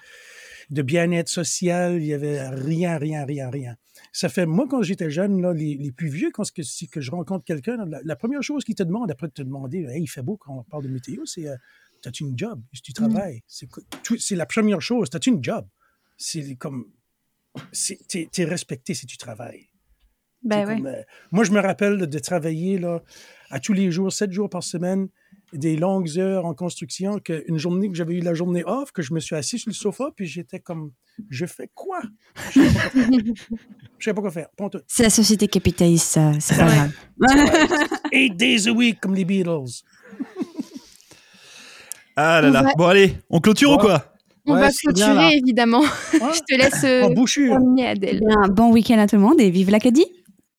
de bien-être social, il n'y avait rien, rien, rien, rien. Ça fait, moi, quand j'étais jeune, là, les, les plus vieux, quand que, si que je rencontre quelqu'un, la, la première chose qu'ils te demandent après de te demander, hey, il fait beau quand on parle de météo, c'est euh, T'as-tu une job? Est-ce que tu travailles? C'est quoi- tout- C'est la première chose. T'as-tu une job? C'est comme. T'es es respecté si tu travailles. Ben C'est ouais. comme, euh, moi, je me rappelle de travailler là, à tous les jours, sept jours par semaine, des longues heures en construction, qu'une journée que j'avais eu la journée off, que je me suis assis sur le sofa, puis j'étais comme, je fais quoi? Je ne savais pas quoi faire. C'est la société capitaliste, ça. C'est pas grave. Eight days a week, comme les Beatles. Ah là là. Bon, allez, on clôture ou quoi? On Ouais, va clôturer, évidemment. Je te laisse euh, terminer, Eh Adèle. bien, bon week-end à tout le monde et vive l'Acadie